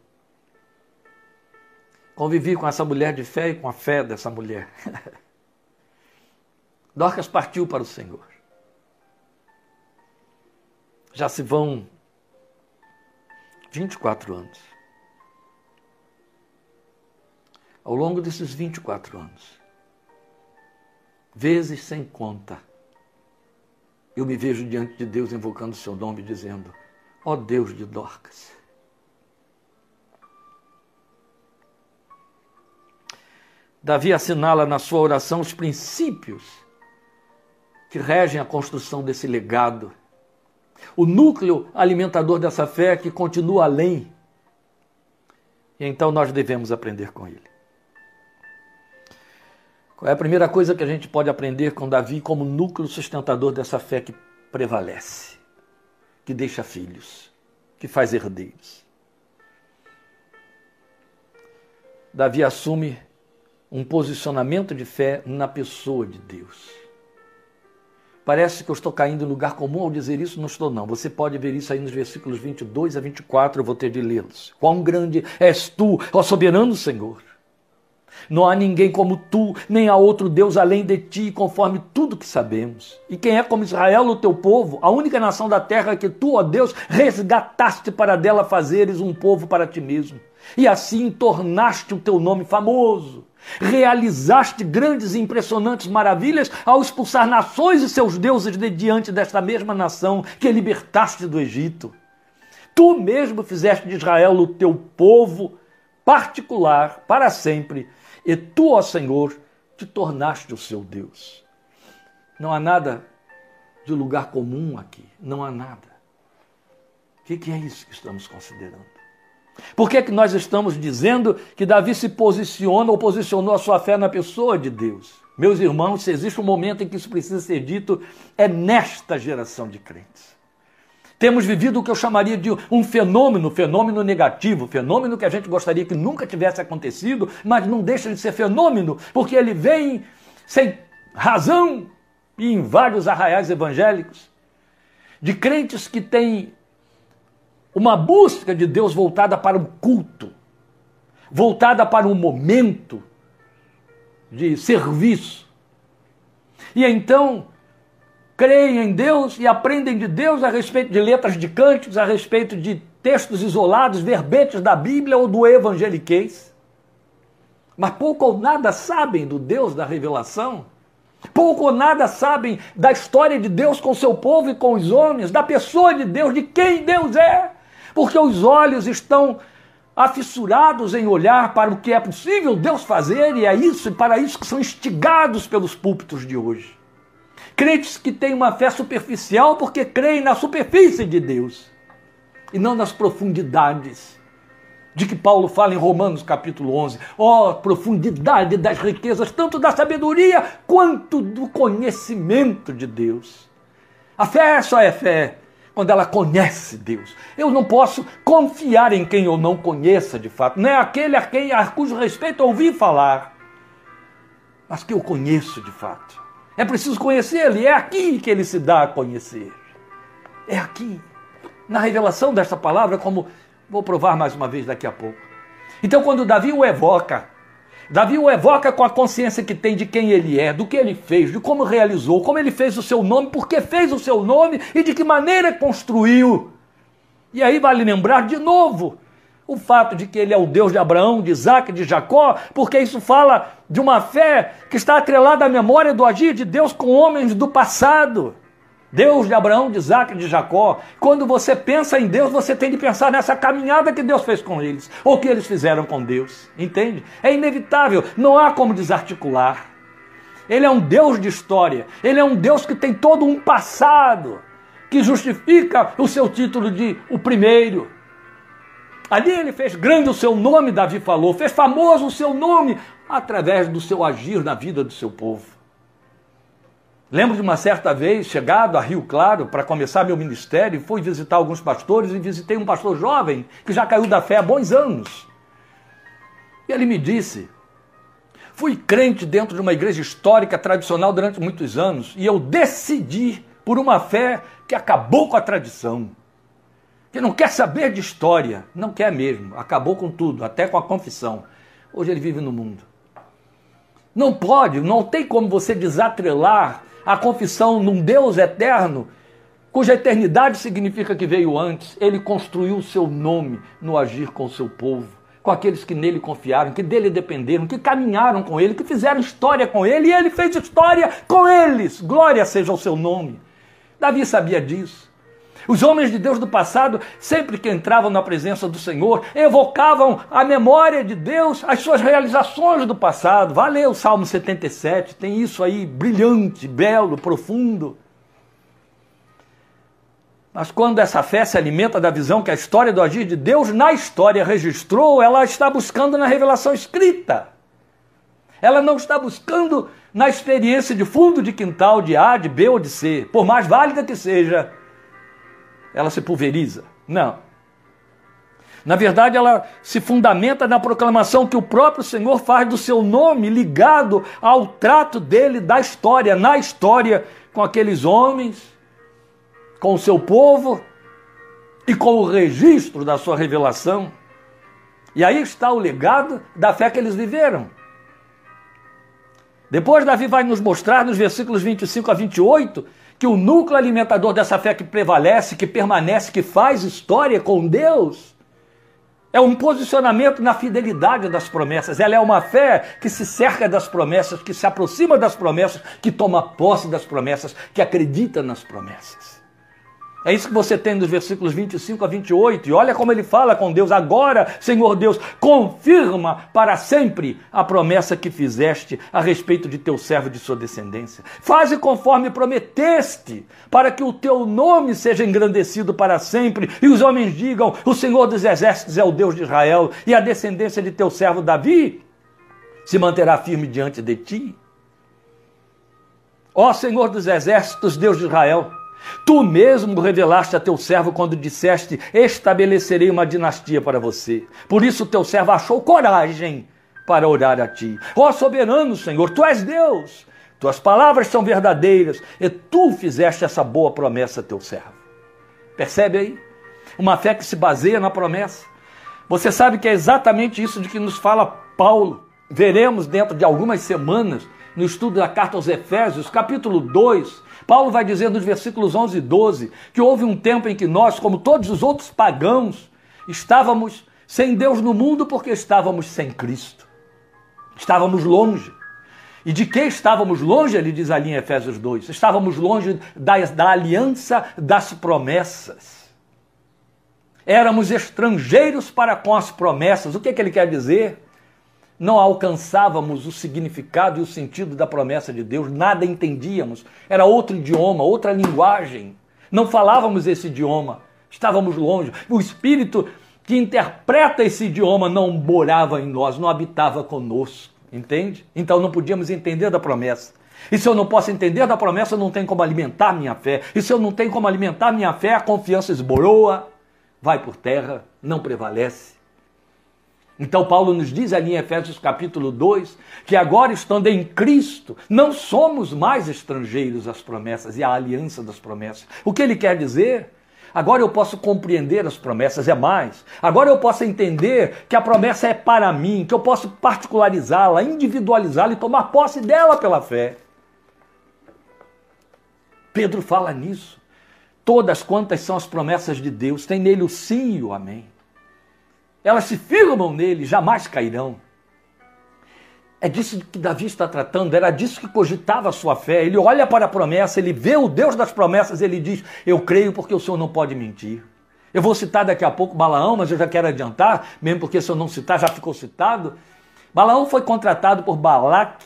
Convivi com essa mulher de fé e com a fé dessa mulher. Dorcas partiu para o Senhor. Já se vão 24 anos. Ao longo desses 24 anos, vezes sem conta, eu me vejo diante de Deus invocando o seu nome, dizendo: Ó oh Deus de Dorcas. Davi assinala na sua oração os princípios que regem a construção desse legado. O núcleo alimentador dessa fé que continua além. E então nós devemos aprender com ele. Qual é a primeira coisa que a gente pode aprender com Davi como núcleo sustentador dessa fé que prevalece, que deixa filhos, que faz herdeiros? Davi assume um posicionamento de fé na pessoa de Deus. Parece que eu estou caindo em lugar comum ao dizer isso, não estou não. Você pode ver isso aí nos versículos 22 a 24, eu vou ter de lê-los. Quão grande és tu, ó soberano Senhor! Não há ninguém como tu, nem há outro Deus além de ti, conforme tudo que sabemos. E quem é como Israel, o teu povo, a única nação da terra que tu, ó Deus, resgataste para dela fazeres um povo para ti mesmo. E assim tornaste o teu nome famoso. Realizaste grandes e impressionantes maravilhas ao expulsar nações e seus deuses de diante desta mesma nação que libertaste do Egito. Tu mesmo fizeste de Israel o teu povo particular para sempre e tu, ó Senhor, te tornaste o seu Deus. Não há nada de lugar comum aqui, não há nada. O que é isso que estamos considerando? Por que, é que nós estamos dizendo que Davi se posiciona ou posicionou a sua fé na pessoa de Deus? Meus irmãos, se existe um momento em que isso precisa ser dito, é nesta geração de crentes. Temos vivido o que eu chamaria de um fenômeno, fenômeno negativo, fenômeno que a gente gostaria que nunca tivesse acontecido, mas não deixa de ser fenômeno, porque ele vem sem razão e em vários arraiais evangélicos, de crentes que têm uma busca de Deus voltada para um culto, voltada para um momento de serviço. E então creem em Deus e aprendem de Deus a respeito de letras de cânticos, a respeito de textos isolados, verbetes da Bíblia ou do evangeliquez. Mas pouco ou nada sabem do Deus da revelação. Pouco ou nada sabem da história de Deus com seu povo e com os homens, da pessoa de Deus, de quem Deus é. Porque os olhos estão afissurados em olhar para o que é possível Deus fazer, e é isso, e para isso que são instigados pelos púlpitos de hoje. Crentes que têm uma fé superficial porque creem na superfície de Deus e não nas profundidades. De que Paulo fala em Romanos capítulo 11. Ó, oh, profundidade das riquezas, tanto da sabedoria quanto do conhecimento de Deus. A fé só é fé quando ela conhece Deus. Eu não posso confiar em quem eu não conheça de fato. Não é aquele a quem a cujo respeito ouvi falar, mas que eu conheço de fato. É preciso conhecê-lo, e é aqui que ele se dá a conhecer. É aqui, na revelação desta palavra, como vou provar mais uma vez daqui a pouco. Então, quando Davi o evoca, Davi o evoca com a consciência que tem de quem ele é, do que ele fez, de como realizou, como ele fez o seu nome, por que fez o seu nome e de que maneira construiu. E aí vale lembrar de novo o fato de que ele é o Deus de Abraão, de Isaac, de Jacó, porque isso fala de uma fé que está atrelada à memória do agir de Deus com homens do passado. Deus de Abraão, de Isaac, de Jacó. Quando você pensa em Deus, você tem de pensar nessa caminhada que Deus fez com eles, ou que eles fizeram com Deus. Entende? É inevitável, não há como desarticular. Ele é um Deus de história, ele é um Deus que tem todo um passado que justifica o seu título de o primeiro. Ali ele fez grande o seu nome, Davi falou, fez famoso o seu nome através do seu agir na vida do seu povo. Lembro de uma certa vez, chegado a Rio Claro para começar meu ministério, fui visitar alguns pastores e visitei um pastor jovem que já caiu da fé há bons anos. E ele me disse: fui crente dentro de uma igreja histórica, tradicional durante muitos anos, e eu decidi por uma fé que acabou com a tradição, que não quer saber de história, não quer mesmo, acabou com tudo, até com a confissão. Hoje ele vive no mundo. Não pode, não tem como você desatrelar a confissão num Deus eterno, cuja eternidade significa que veio antes. Ele construiu o seu nome no agir com o seu povo, com aqueles que nele confiaram, que dele dependeram, que caminharam com ele, que fizeram história com ele, e ele fez história com eles. Glória seja o seu nome. Davi sabia disso. Os homens de Deus do passado, sempre que entravam na presença do Senhor, evocavam a memória de Deus, as suas realizações do passado. Valeu o Salmo 77, tem isso aí brilhante, belo, profundo. Mas quando essa fé se alimenta da visão que a história do agir de Deus na história registrou, ela está buscando na revelação escrita. Ela não está buscando na experiência de fundo de quintal de A, de B ou de C, por mais válida que seja ela se pulveriza. Não. Na verdade, ela se fundamenta na proclamação que o próprio Senhor faz do seu nome ligado ao trato dele da história, na história, com aqueles homens, com o seu povo e com o registro da sua revelação. E aí está o legado da fé que eles viveram. Depois, Davi vai nos mostrar nos versículos 25 a 28 que o núcleo alimentador dessa fé que prevalece, que permanece, que faz história com Deus, é um posicionamento na fidelidade das promessas. Ela é uma fé que se cerca das promessas, que se aproxima das promessas, que toma posse das promessas, que acredita nas promessas. É isso que você tem nos versículos 25 a 28. E olha como ele fala com Deus: agora, Senhor Deus, confirma para sempre a promessa que fizeste a respeito de teu servo e de sua descendência. Faze conforme prometeste, para que o teu nome seja engrandecido para sempre e os homens digam: O Senhor dos exércitos é o Deus de Israel e a descendência de teu servo Davi se manterá firme diante de ti. Ó Senhor dos exércitos, Deus de Israel, Tu mesmo revelaste a teu servo quando disseste: Estabelecerei uma dinastia para você. Por isso teu servo achou coragem para orar a ti. Ó soberano Senhor, tu és Deus. Tuas palavras são verdadeiras e tu fizeste essa boa promessa a teu servo. Percebe aí? Uma fé que se baseia na promessa. Você sabe que é exatamente isso de que nos fala Paulo. Veremos dentro de algumas semanas, no estudo da carta aos Efésios, capítulo 2, Paulo vai dizer nos versículos 11 e 12 que houve um tempo em que nós, como todos os outros pagãos, estávamos sem Deus no mundo porque estávamos sem Cristo. Estávamos longe. E de que estávamos longe, ele diz ali em Efésios 2? Estávamos longe da, da aliança das promessas. Éramos estrangeiros para com as promessas. O que, é que ele quer dizer? Não alcançávamos o significado e o sentido da promessa de Deus, nada entendíamos. Era outro idioma, outra linguagem. Não falávamos esse idioma, estávamos longe. O Espírito que interpreta esse idioma não morava em nós, não habitava conosco, entende? Então não podíamos entender da promessa. E se eu não posso entender da promessa, eu não tenho como alimentar minha fé. E se eu não tenho como alimentar minha fé, a confiança esboroa, vai por terra, não prevalece. Então Paulo nos diz ali em Efésios capítulo 2 que agora estando em Cristo, não somos mais estrangeiros às promessas e à aliança das promessas. O que ele quer dizer? Agora eu posso compreender as promessas, é mais. Agora eu posso entender que a promessa é para mim, que eu posso particularizá-la, individualizá-la e tomar posse dela pela fé. Pedro fala nisso. Todas quantas são as promessas de Deus, tem nele o sim e o amém elas se firmam nele, jamais cairão. É disso que Davi está tratando, era disso que cogitava a sua fé. Ele olha para a promessa, ele vê o Deus das promessas, ele diz: Eu creio porque o Senhor não pode mentir. Eu vou citar daqui a pouco Balaão, mas eu já quero adiantar, mesmo porque se eu não citar, já ficou citado. Balaão foi contratado por Balac,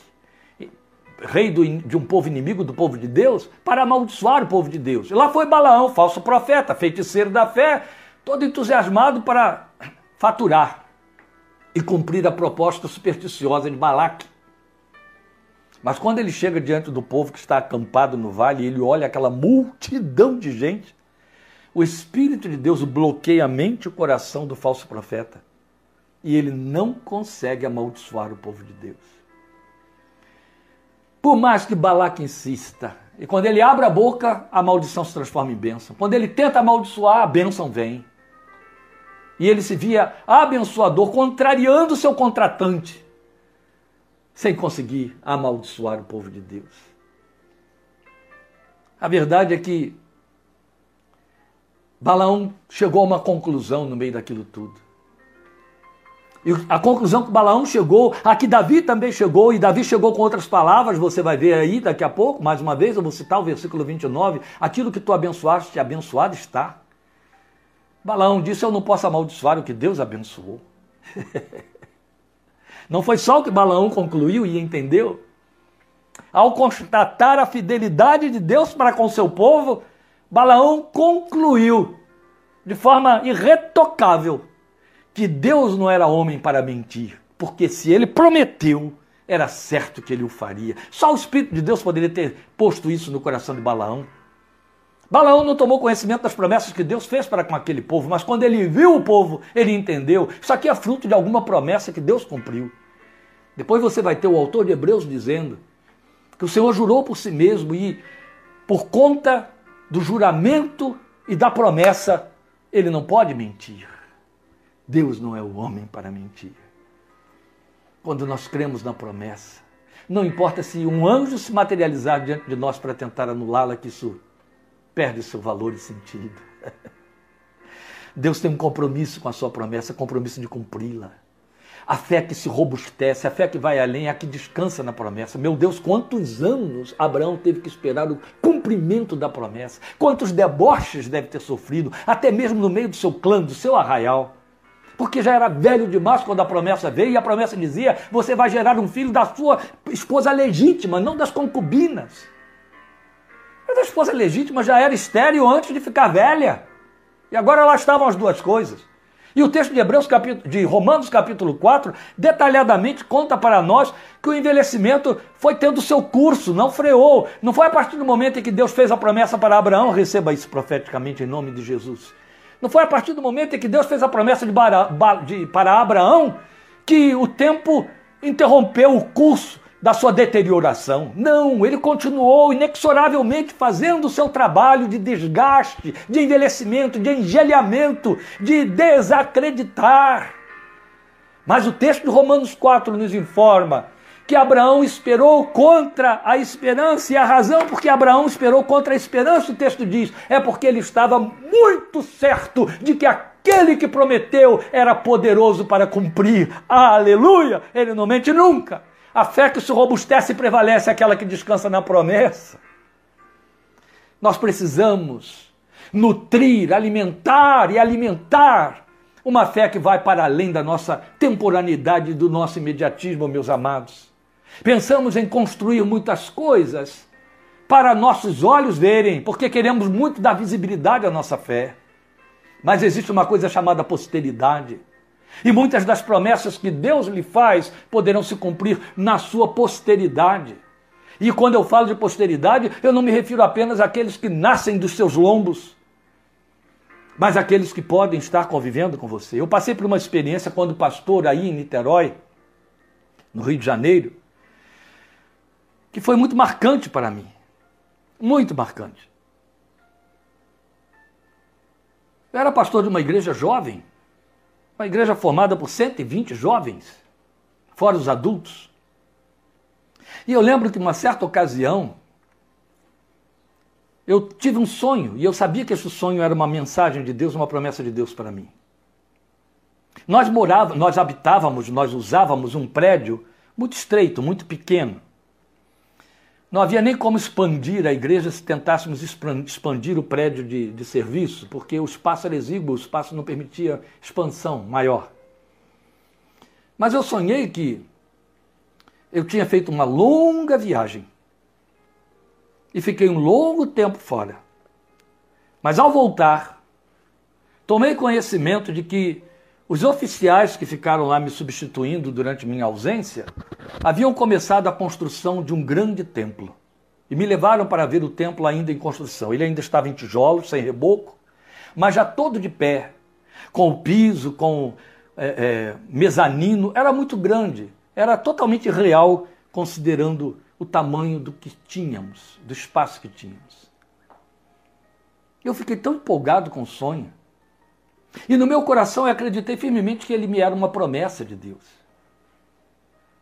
rei do, de um povo inimigo do povo de Deus, para amaldiçoar o povo de Deus. E lá foi Balaão, falso profeta, feiticeiro da fé, todo entusiasmado para faturar e cumprir a proposta supersticiosa de Balaque. Mas quando ele chega diante do povo que está acampado no vale, ele olha aquela multidão de gente, o Espírito de Deus bloqueia a mente e o coração do falso profeta. E ele não consegue amaldiçoar o povo de Deus. Por mais que Balaque insista, e quando ele abre a boca, a maldição se transforma em bênção. Quando ele tenta amaldiçoar, a bênção vem. E ele se via abençoador, contrariando seu contratante, sem conseguir amaldiçoar o povo de Deus. A verdade é que Balaão chegou a uma conclusão no meio daquilo tudo. E a conclusão que Balaão chegou, a que Davi também chegou, e Davi chegou com outras palavras, você vai ver aí daqui a pouco, mais uma vez, eu vou citar o versículo 29, aquilo que tu abençoaste, abençoado está. Balaão disse, eu não posso amaldiçoar o que Deus abençoou. não foi só o que Balaão concluiu e entendeu. Ao constatar a fidelidade de Deus para com seu povo, Balaão concluiu de forma irretocável que Deus não era homem para mentir, porque se ele prometeu, era certo que ele o faria. Só o Espírito de Deus poderia ter posto isso no coração de Balaão. Balaão não tomou conhecimento das promessas que Deus fez para com aquele povo, mas quando ele viu o povo, ele entendeu. Isso aqui é fruto de alguma promessa que Deus cumpriu. Depois você vai ter o autor de Hebreus dizendo que o Senhor jurou por si mesmo e, por conta do juramento e da promessa, ele não pode mentir. Deus não é o homem para mentir. Quando nós cremos na promessa, não importa se um anjo se materializar diante de nós para tentar anulá-la, que isso perde seu valor e sentido. Deus tem um compromisso com a sua promessa, compromisso de cumpri-la. A fé que se robustece, a fé que vai além, a que descansa na promessa. Meu Deus, quantos anos Abraão teve que esperar o cumprimento da promessa? Quantos deboches deve ter sofrido, até mesmo no meio do seu clã, do seu arraial? Porque já era velho demais quando a promessa veio e a promessa dizia: você vai gerar um filho da sua esposa legítima, não das concubinas. Mas a esposa legítima já era estéril antes de ficar velha. E agora lá estavam as duas coisas. E o texto de Hebreus, capítulo, de Romanos capítulo 4, detalhadamente conta para nós que o envelhecimento foi tendo seu curso, não freou. Não foi a partir do momento em que Deus fez a promessa para Abraão, receba isso profeticamente em nome de Jesus. Não foi a partir do momento em que Deus fez a promessa de, de para Abraão que o tempo interrompeu o curso da sua deterioração. Não, ele continuou inexoravelmente fazendo o seu trabalho de desgaste, de envelhecimento, de engelhamento, de desacreditar. Mas o texto de Romanos 4 nos informa que Abraão esperou contra a esperança, e a razão porque Abraão esperou contra a esperança, o texto diz, é porque ele estava muito certo de que aquele que prometeu era poderoso para cumprir. Aleluia! Ele não mente nunca. A fé que se robustece e prevalece é aquela que descansa na promessa. Nós precisamos nutrir, alimentar e alimentar uma fé que vai para além da nossa temporaneidade, do nosso imediatismo, meus amados. Pensamos em construir muitas coisas para nossos olhos verem, porque queremos muito dar visibilidade à nossa fé. Mas existe uma coisa chamada posteridade. E muitas das promessas que Deus lhe faz poderão se cumprir na sua posteridade. E quando eu falo de posteridade, eu não me refiro apenas àqueles que nascem dos seus lombos, mas àqueles que podem estar convivendo com você. Eu passei por uma experiência quando pastor aí em Niterói, no Rio de Janeiro, que foi muito marcante para mim. Muito marcante. Eu era pastor de uma igreja jovem, uma igreja formada por 120 jovens, fora os adultos. E eu lembro que, uma certa ocasião, eu tive um sonho, e eu sabia que esse sonho era uma mensagem de Deus, uma promessa de Deus para mim. Nós morávamos, nós habitávamos, nós usávamos um prédio muito estreito, muito pequeno. Não havia nem como expandir a igreja se tentássemos expandir o prédio de, de serviço, porque o espaço era exíguo, o espaço não permitia expansão maior. Mas eu sonhei que eu tinha feito uma longa viagem e fiquei um longo tempo fora. Mas ao voltar, tomei conhecimento de que os oficiais que ficaram lá me substituindo durante minha ausência haviam começado a construção de um grande templo. E me levaram para ver o templo ainda em construção. Ele ainda estava em tijolos, sem reboco, mas já todo de pé, com o piso, com é, é, mezanino. Era muito grande, era totalmente real, considerando o tamanho do que tínhamos, do espaço que tínhamos. Eu fiquei tão empolgado com o sonho. E no meu coração eu acreditei firmemente que ele me era uma promessa de Deus.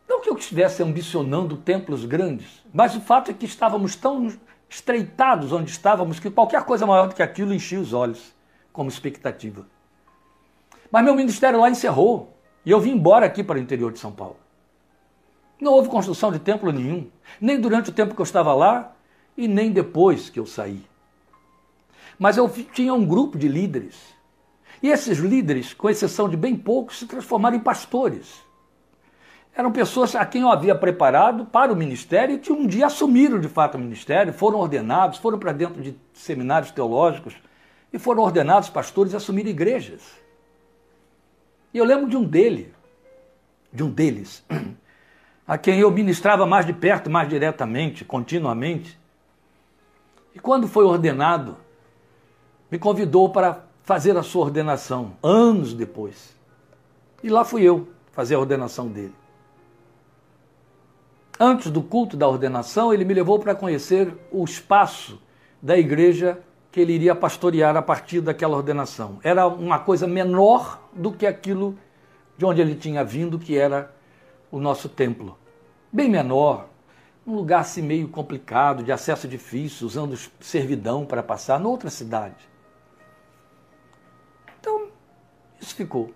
Não que eu estivesse ambicionando templos grandes, mas o fato é que estávamos tão estreitados onde estávamos que qualquer coisa maior do que aquilo enchia os olhos como expectativa. Mas meu ministério lá encerrou e eu vim embora aqui para o interior de São Paulo. Não houve construção de templo nenhum, nem durante o tempo que eu estava lá e nem depois que eu saí. Mas eu tinha um grupo de líderes. E esses líderes, com exceção de bem poucos, se transformaram em pastores. Eram pessoas a quem eu havia preparado para o ministério e que um dia assumiram de fato o ministério, foram ordenados, foram para dentro de seminários teológicos e foram ordenados pastores e assumiram igrejas. E eu lembro de um dele, de um deles, a quem eu ministrava mais de perto, mais diretamente, continuamente. E quando foi ordenado, me convidou para fazer a sua ordenação, anos depois. E lá fui eu fazer a ordenação dele. Antes do culto da ordenação, ele me levou para conhecer o espaço da igreja que ele iria pastorear a partir daquela ordenação. Era uma coisa menor do que aquilo de onde ele tinha vindo, que era o nosso templo bem menor, um lugar assim meio complicado, de acesso difícil, usando servidão para passar, noutra cidade. Isso ficou.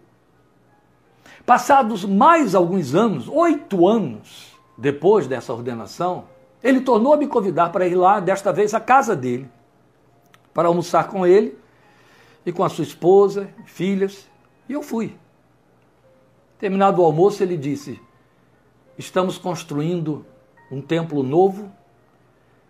Passados mais alguns anos, oito anos depois dessa ordenação, ele tornou a me convidar para ir lá, desta vez à casa dele, para almoçar com ele e com a sua esposa, filhas, e eu fui. Terminado o almoço, ele disse: estamos construindo um templo novo,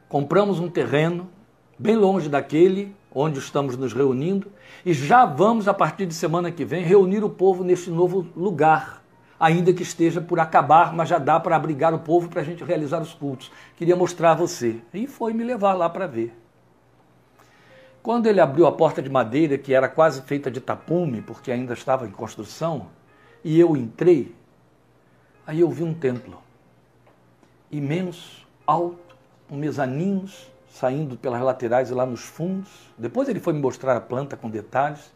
compramos um terreno bem longe daquele onde estamos nos reunindo e já vamos, a partir de semana que vem, reunir o povo neste novo lugar, ainda que esteja por acabar, mas já dá para abrigar o povo para a gente realizar os cultos. Queria mostrar a você. E foi me levar lá para ver. Quando ele abriu a porta de madeira, que era quase feita de tapume, porque ainda estava em construção, e eu entrei, Aí eu vi um templo imenso, alto, com mezaninhos saindo pelas laterais e lá nos fundos. Depois ele foi me mostrar a planta com detalhes.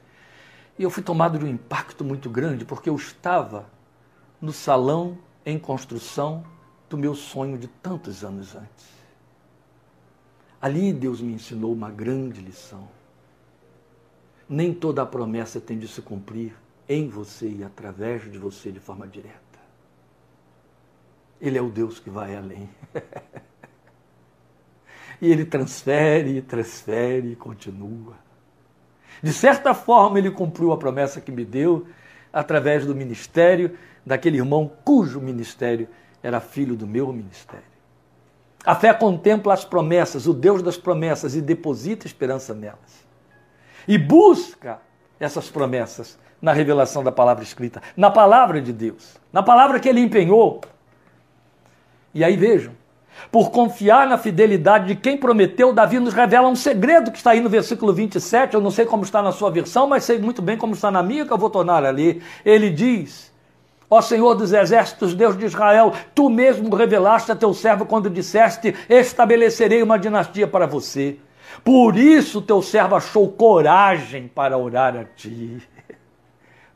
E eu fui tomado de um impacto muito grande, porque eu estava no salão em construção do meu sonho de tantos anos antes. Ali Deus me ensinou uma grande lição. Nem toda a promessa tem de se cumprir em você e através de você de forma direta. Ele é o Deus que vai além. e ele transfere, transfere e continua. De certa forma, ele cumpriu a promessa que me deu através do ministério daquele irmão cujo ministério era filho do meu ministério. A fé contempla as promessas, o Deus das promessas, e deposita esperança nelas. E busca essas promessas na revelação da palavra escrita, na palavra de Deus, na palavra que ele empenhou e aí vejam, por confiar na fidelidade de quem prometeu, Davi nos revela um segredo que está aí no versículo 27. Eu não sei como está na sua versão, mas sei muito bem como está na minha, que eu vou tornar ali. Ele diz: Ó Senhor dos exércitos, Deus de Israel, tu mesmo revelaste a teu servo quando disseste: Estabelecerei uma dinastia para você. Por isso teu servo achou coragem para orar a ti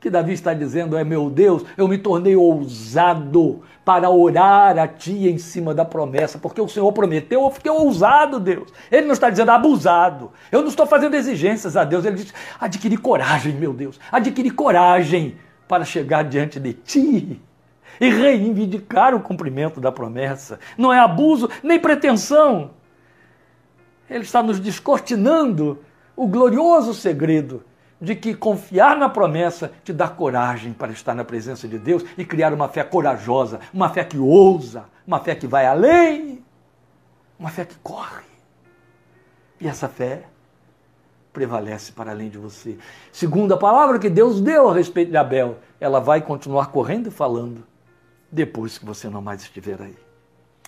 que Davi está dizendo é: meu Deus, eu me tornei ousado para orar a Ti em cima da promessa, porque o Senhor prometeu, eu fiquei ousado, Deus. Ele não está dizendo abusado. Eu não estou fazendo exigências a Deus. Ele diz: adquiri coragem, meu Deus, adquiri coragem para chegar diante de Ti e reivindicar o cumprimento da promessa. Não é abuso nem pretensão. Ele está nos descortinando o glorioso segredo de que confiar na promessa te dá coragem para estar na presença de Deus e criar uma fé corajosa, uma fé que ousa, uma fé que vai além, uma fé que corre. E essa fé prevalece para além de você. Segundo a palavra que Deus deu a respeito de Abel, ela vai continuar correndo e falando depois que você não mais estiver aí.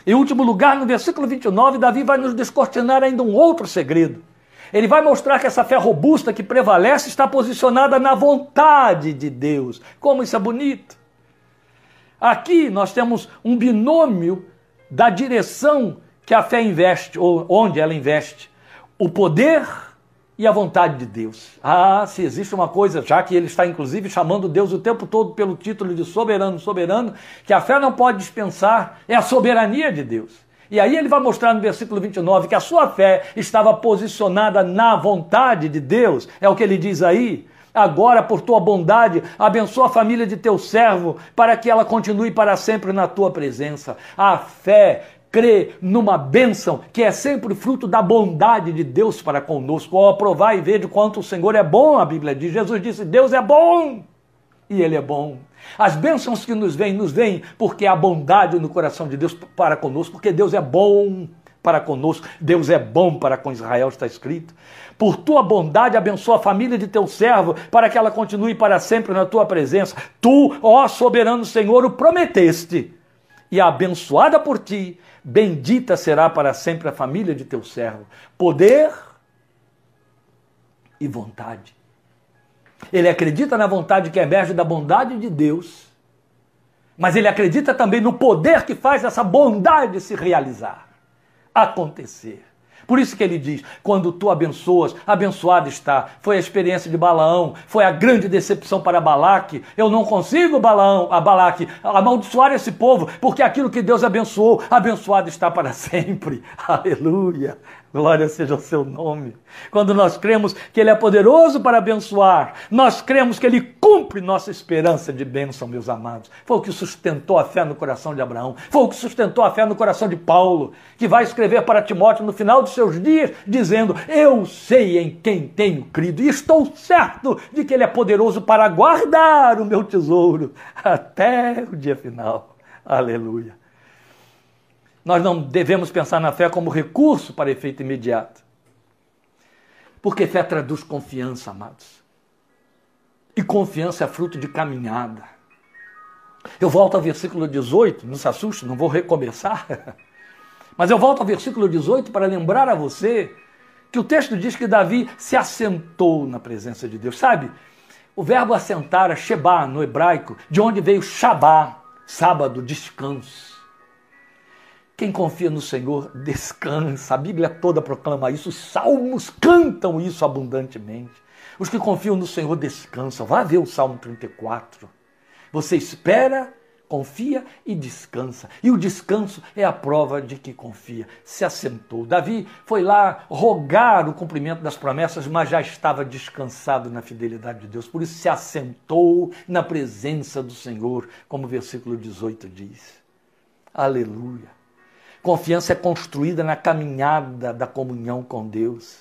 Em último lugar, no versículo 29, Davi vai nos descortinar ainda um outro segredo ele vai mostrar que essa fé robusta que prevalece está posicionada na vontade de Deus. Como isso é bonito! Aqui nós temos um binômio da direção que a fé investe, ou onde ela investe, o poder e a vontade de Deus. Ah, se existe uma coisa, já que ele está inclusive chamando Deus o tempo todo pelo título de soberano, soberano, que a fé não pode dispensar, é a soberania de Deus. E aí ele vai mostrar no versículo 29 que a sua fé estava posicionada na vontade de Deus, é o que ele diz aí. Agora, por tua bondade, abençoa a família de teu servo, para que ela continue para sempre na tua presença. A fé crê numa bênção que é sempre fruto da bondade de Deus para conosco. Ao aprovar e ver de quanto o Senhor é bom, a Bíblia diz. Jesus disse: Deus é bom e Ele é bom. As bênçãos que nos vêm, nos vêm porque há bondade no coração de Deus para conosco, porque Deus é bom para conosco, Deus é bom para com Israel, está escrito. Por tua bondade, abençoa a família de teu servo, para que ela continue para sempre na tua presença. Tu, ó soberano Senhor, o prometeste, e abençoada por ti Bendita será para sempre a família de teu servo. Poder e vontade. Ele acredita na vontade que emerge da bondade de Deus, mas ele acredita também no poder que faz essa bondade se realizar, acontecer. Por isso que ele diz: quando tu abençoas, abençoado está. Foi a experiência de Balaão, foi a grande decepção para Balaque. Eu não consigo, Balaão, a Balaque, amaldiçoar esse povo, porque aquilo que Deus abençoou, abençoado está para sempre. Aleluia. Glória seja o seu nome. Quando nós cremos que Ele é poderoso para abençoar, nós cremos que Ele cumpre nossa esperança de bênção, meus amados. Foi o que sustentou a fé no coração de Abraão, foi o que sustentou a fé no coração de Paulo, que vai escrever para Timóteo no final dos seus dias, dizendo: Eu sei em quem tenho crido e estou certo de que Ele é poderoso para guardar o meu tesouro até o dia final. Aleluia. Nós não devemos pensar na fé como recurso para efeito imediato. Porque fé traduz confiança, amados. E confiança é fruto de caminhada. Eu volto ao versículo 18, não se assuste, não vou recomeçar. Mas eu volto ao versículo 18 para lembrar a você que o texto diz que Davi se assentou na presença de Deus. Sabe? O verbo assentar é sheba no hebraico, de onde veio shabá, sábado, descanso. Quem confia no Senhor descansa. A Bíblia toda proclama isso, os salmos cantam isso abundantemente. Os que confiam no Senhor descansam. Vá ver o Salmo 34. Você espera, confia e descansa. E o descanso é a prova de que confia. Se assentou. Davi foi lá rogar o cumprimento das promessas, mas já estava descansado na fidelidade de Deus. Por isso se assentou na presença do Senhor, como o versículo 18 diz. Aleluia. Confiança é construída na caminhada da comunhão com Deus.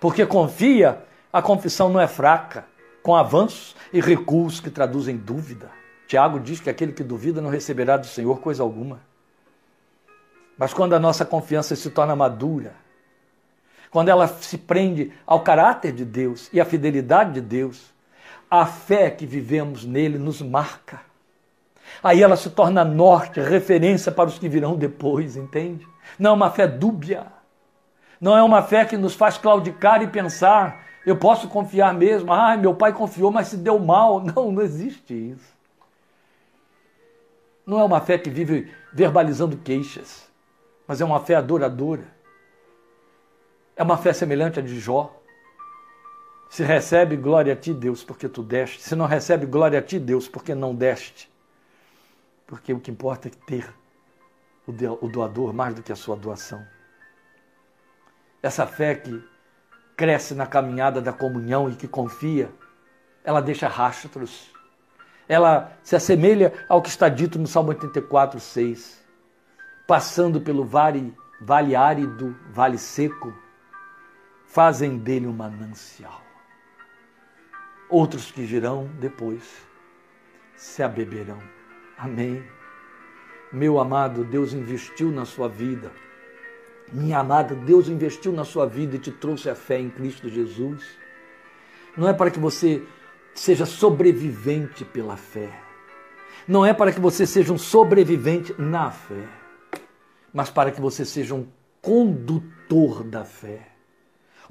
Porque confia, a confissão não é fraca, com avanços e recuos que traduzem dúvida. Tiago diz que aquele que duvida não receberá do Senhor coisa alguma. Mas quando a nossa confiança se torna madura, quando ela se prende ao caráter de Deus e à fidelidade de Deus, a fé que vivemos nele nos marca Aí ela se torna norte, referência para os que virão depois, entende? Não é uma fé dúbia. Não é uma fé que nos faz claudicar e pensar, eu posso confiar mesmo. Ah, meu pai confiou, mas se deu mal. Não, não existe isso. Não é uma fé que vive verbalizando queixas, mas é uma fé adoradora. É uma fé semelhante à de Jó. Se recebe glória a ti, Deus, porque tu deste. Se não recebe glória a ti, Deus, porque não deste porque o que importa é ter o doador mais do que a sua doação. Essa fé que cresce na caminhada da comunhão e que confia, ela deixa rastros. Ela se assemelha ao que está dito no Salmo 84, 6. Passando pelo vale, vale árido, vale seco, fazem dele um manancial. Outros que virão depois se abeberão. Amém. Meu amado, Deus investiu na sua vida. Minha amada, Deus investiu na sua vida e te trouxe a fé em Cristo Jesus. Não é para que você seja sobrevivente pela fé. Não é para que você seja um sobrevivente na fé, mas para que você seja um condutor da fé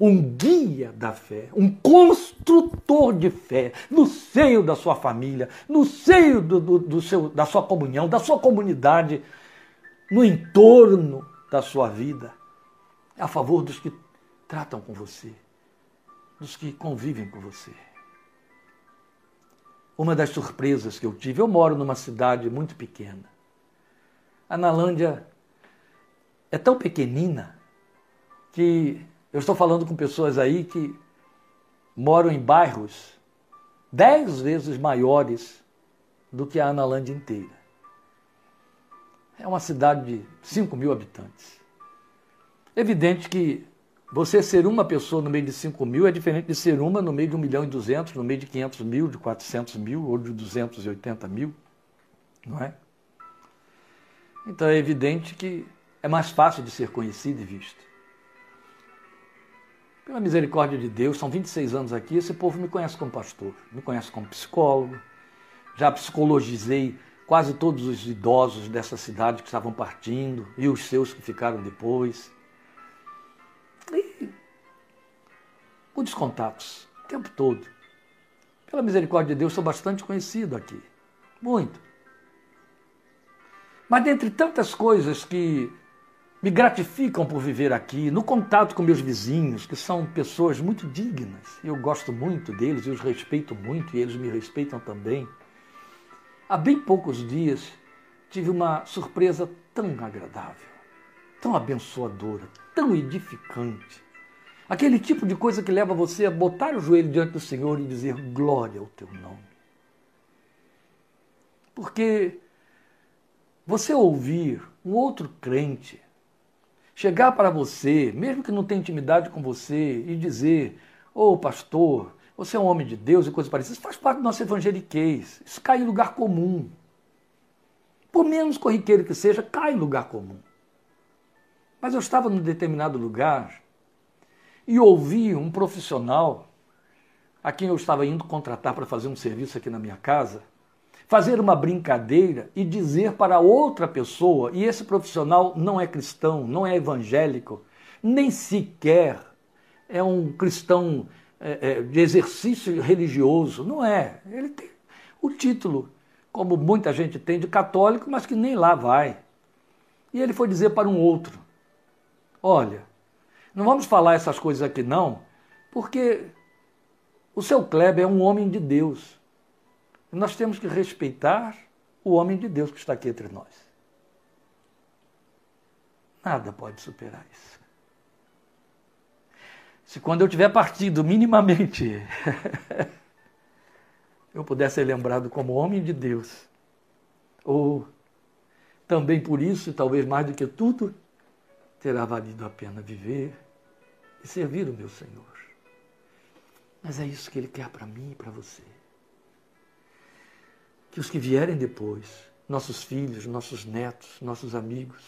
um guia da fé, um construtor de fé no seio da sua família, no seio do, do, do seu, da sua comunhão, da sua comunidade, no entorno da sua vida. A favor dos que tratam com você, dos que convivem com você. Uma das surpresas que eu tive, eu moro numa cidade muito pequena. A Nalândia é tão pequenina que eu estou falando com pessoas aí que moram em bairros dez vezes maiores do que a Analândia inteira. É uma cidade de 5 mil habitantes. Evidente que você ser uma pessoa no meio de 5 mil é diferente de ser uma no meio de 1 milhão e 200, no meio de 500 mil, de 400 mil ou de 280 mil, não é? Então é evidente que é mais fácil de ser conhecido e visto. Pela misericórdia de Deus, são 26 anos aqui, esse povo me conhece como pastor, me conhece como psicólogo. Já psicologizei quase todos os idosos dessa cidade que estavam partindo e os seus que ficaram depois. E muitos contatos, o tempo todo. Pela misericórdia de Deus, sou bastante conhecido aqui. Muito. Mas dentre tantas coisas que me gratificam por viver aqui, no contato com meus vizinhos, que são pessoas muito dignas. Eu gosto muito deles, eu os respeito muito e eles me respeitam também. Há bem poucos dias tive uma surpresa tão agradável, tão abençoadora, tão edificante. Aquele tipo de coisa que leva você a botar o joelho diante do Senhor e dizer glória ao teu nome. Porque você ouvir um outro crente chegar para você, mesmo que não tenha intimidade com você, e dizer: Ô oh, pastor, você é um homem de Deus e coisas parecidas, isso faz parte do nosso evangeliquez. Isso cai em lugar comum. Por menos corriqueiro que seja, cai em lugar comum. Mas eu estava num determinado lugar e ouvi um profissional a quem eu estava indo contratar para fazer um serviço aqui na minha casa fazer uma brincadeira e dizer para outra pessoa, e esse profissional não é cristão, não é evangélico, nem sequer é um cristão é, é, de exercício religioso, não é. Ele tem o título, como muita gente tem, de católico, mas que nem lá vai. E ele foi dizer para um outro: Olha, não vamos falar essas coisas aqui não, porque o seu Kleber é um homem de Deus. Nós temos que respeitar o homem de Deus que está aqui entre nós. Nada pode superar isso. Se quando eu tiver partido minimamente eu pudesse ser lembrado como homem de Deus, ou também por isso, e talvez mais do que tudo, terá valido a pena viver e servir o meu Senhor. Mas é isso que Ele quer para mim e para você que os que vierem depois, nossos filhos, nossos netos, nossos amigos,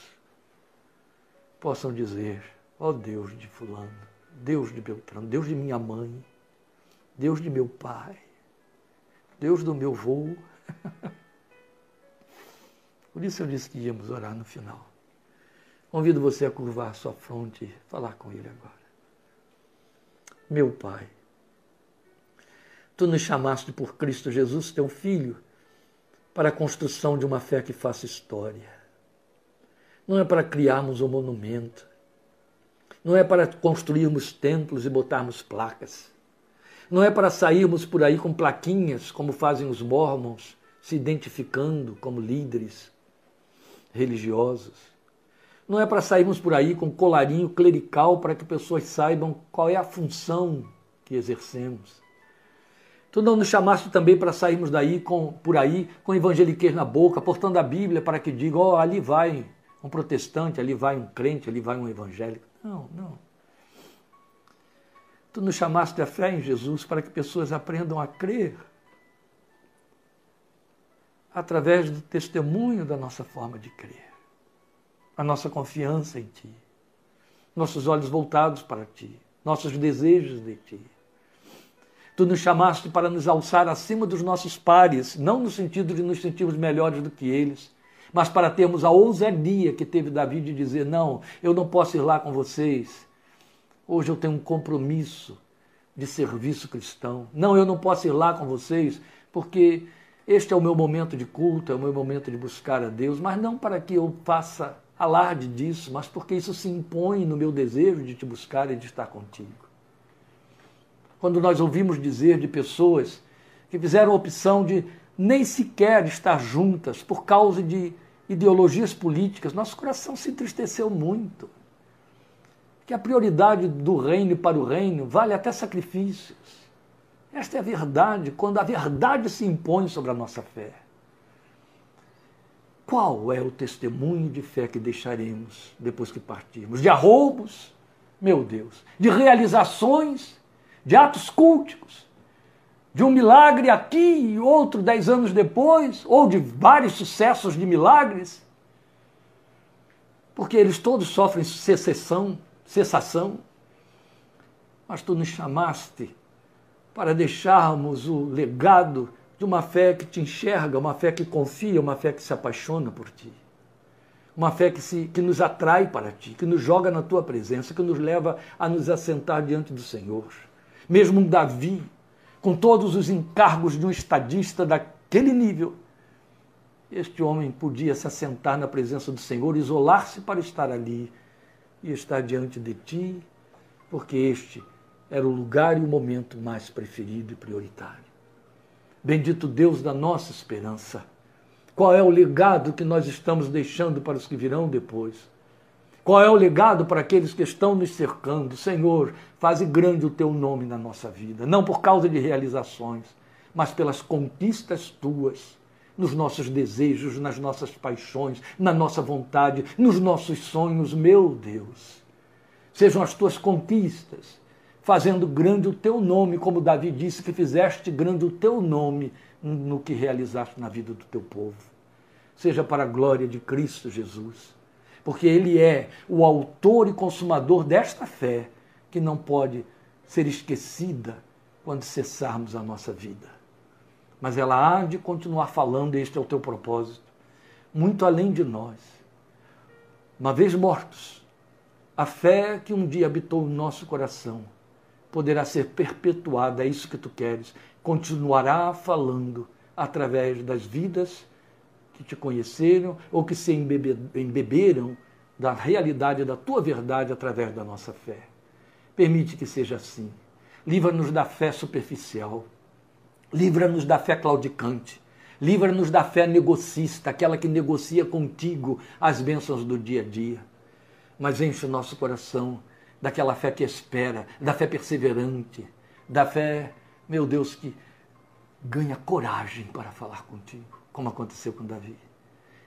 possam dizer: ó oh Deus de Fulano, Deus de Beltrano, Deus de minha mãe, Deus de meu pai, Deus do meu voo. Por isso eu disse que íamos orar no final. Convido você a curvar sua fronte e falar com Ele agora. Meu Pai, Tu nos chamaste por Cristo Jesus, teu Filho, para a construção de uma fé que faça história. Não é para criarmos um monumento. Não é para construirmos templos e botarmos placas. Não é para sairmos por aí com plaquinhas, como fazem os mormons, se identificando como líderes religiosos. Não é para sairmos por aí com colarinho clerical para que pessoas saibam qual é a função que exercemos. Tu não nos chamaste também para sairmos daí com, por aí com evangeliquez na boca, portando a Bíblia para que diga, ó, oh, ali vai um protestante, ali vai um crente, ali vai um evangélico. Não, não. Tu nos chamaste a fé em Jesus para que pessoas aprendam a crer através do testemunho da nossa forma de crer, a nossa confiança em Ti, nossos olhos voltados para Ti, nossos desejos de Ti. Tu nos chamaste para nos alçar acima dos nossos pares, não no sentido de nos sentirmos melhores do que eles, mas para termos a ousadia que teve Davi de dizer: Não, eu não posso ir lá com vocês. Hoje eu tenho um compromisso de serviço cristão. Não, eu não posso ir lá com vocês, porque este é o meu momento de culto, é o meu momento de buscar a Deus, mas não para que eu faça alarde disso, mas porque isso se impõe no meu desejo de te buscar e de estar contigo. Quando nós ouvimos dizer de pessoas que fizeram a opção de nem sequer estar juntas por causa de ideologias políticas, nosso coração se entristeceu muito. Que a prioridade do reino para o reino vale até sacrifícios. Esta é a verdade, quando a verdade se impõe sobre a nossa fé. Qual é o testemunho de fé que deixaremos depois que partirmos? De arroubos, meu Deus, de realizações, de atos culticos, de um milagre aqui e outro dez anos depois, ou de vários sucessos de milagres, porque eles todos sofrem cessação, cessação, mas tu nos chamaste para deixarmos o legado de uma fé que te enxerga, uma fé que confia, uma fé que se apaixona por ti. Uma fé que, se, que nos atrai para ti, que nos joga na tua presença, que nos leva a nos assentar diante do Senhor. Mesmo um Davi, com todos os encargos de um estadista daquele nível, este homem podia se assentar na presença do Senhor, isolar-se para estar ali e estar diante de ti, porque este era o lugar e o momento mais preferido e prioritário. Bendito Deus da nossa esperança. Qual é o legado que nós estamos deixando para os que virão depois? Qual é o legado para aqueles que estão nos cercando? Senhor, faze grande o teu nome na nossa vida, não por causa de realizações, mas pelas conquistas tuas, nos nossos desejos, nas nossas paixões, na nossa vontade, nos nossos sonhos, meu Deus. Sejam as tuas conquistas, fazendo grande o teu nome, como Davi disse que fizeste grande o teu nome no que realizaste na vida do teu povo. Seja para a glória de Cristo Jesus porque ele é o autor e consumador desta fé que não pode ser esquecida quando cessarmos a nossa vida. Mas ela há de continuar falando, este é o teu propósito, muito além de nós. Uma vez mortos, a fé que um dia habitou no nosso coração poderá ser perpetuada, é isso que tu queres, continuará falando através das vidas que te conheceram ou que se embeberam da realidade da tua verdade através da nossa fé. Permite que seja assim. Livra-nos da fé superficial. Livra-nos da fé claudicante. Livra-nos da fé negocista, aquela que negocia contigo as bênçãos do dia a dia. Mas enche o nosso coração daquela fé que espera, da fé perseverante, da fé, meu Deus, que ganha coragem para falar contigo como aconteceu com Davi.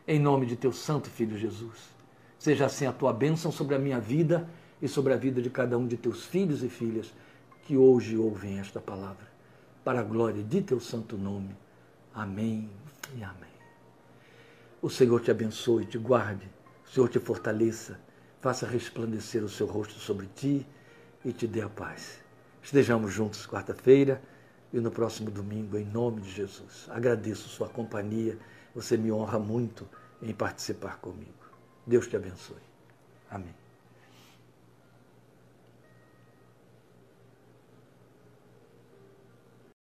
Em nome de teu santo filho Jesus. Seja assim a tua bênção sobre a minha vida e sobre a vida de cada um de teus filhos e filhas que hoje ouvem esta palavra. Para a glória de teu santo nome. Amém e amém. O Senhor te abençoe, te guarde, o Senhor te fortaleça, faça resplandecer o seu rosto sobre ti e te dê a paz. Estejamos juntos quarta-feira e no próximo domingo, em nome de Jesus. Agradeço sua companhia, você me honra muito em participar comigo. Deus te abençoe. Amém.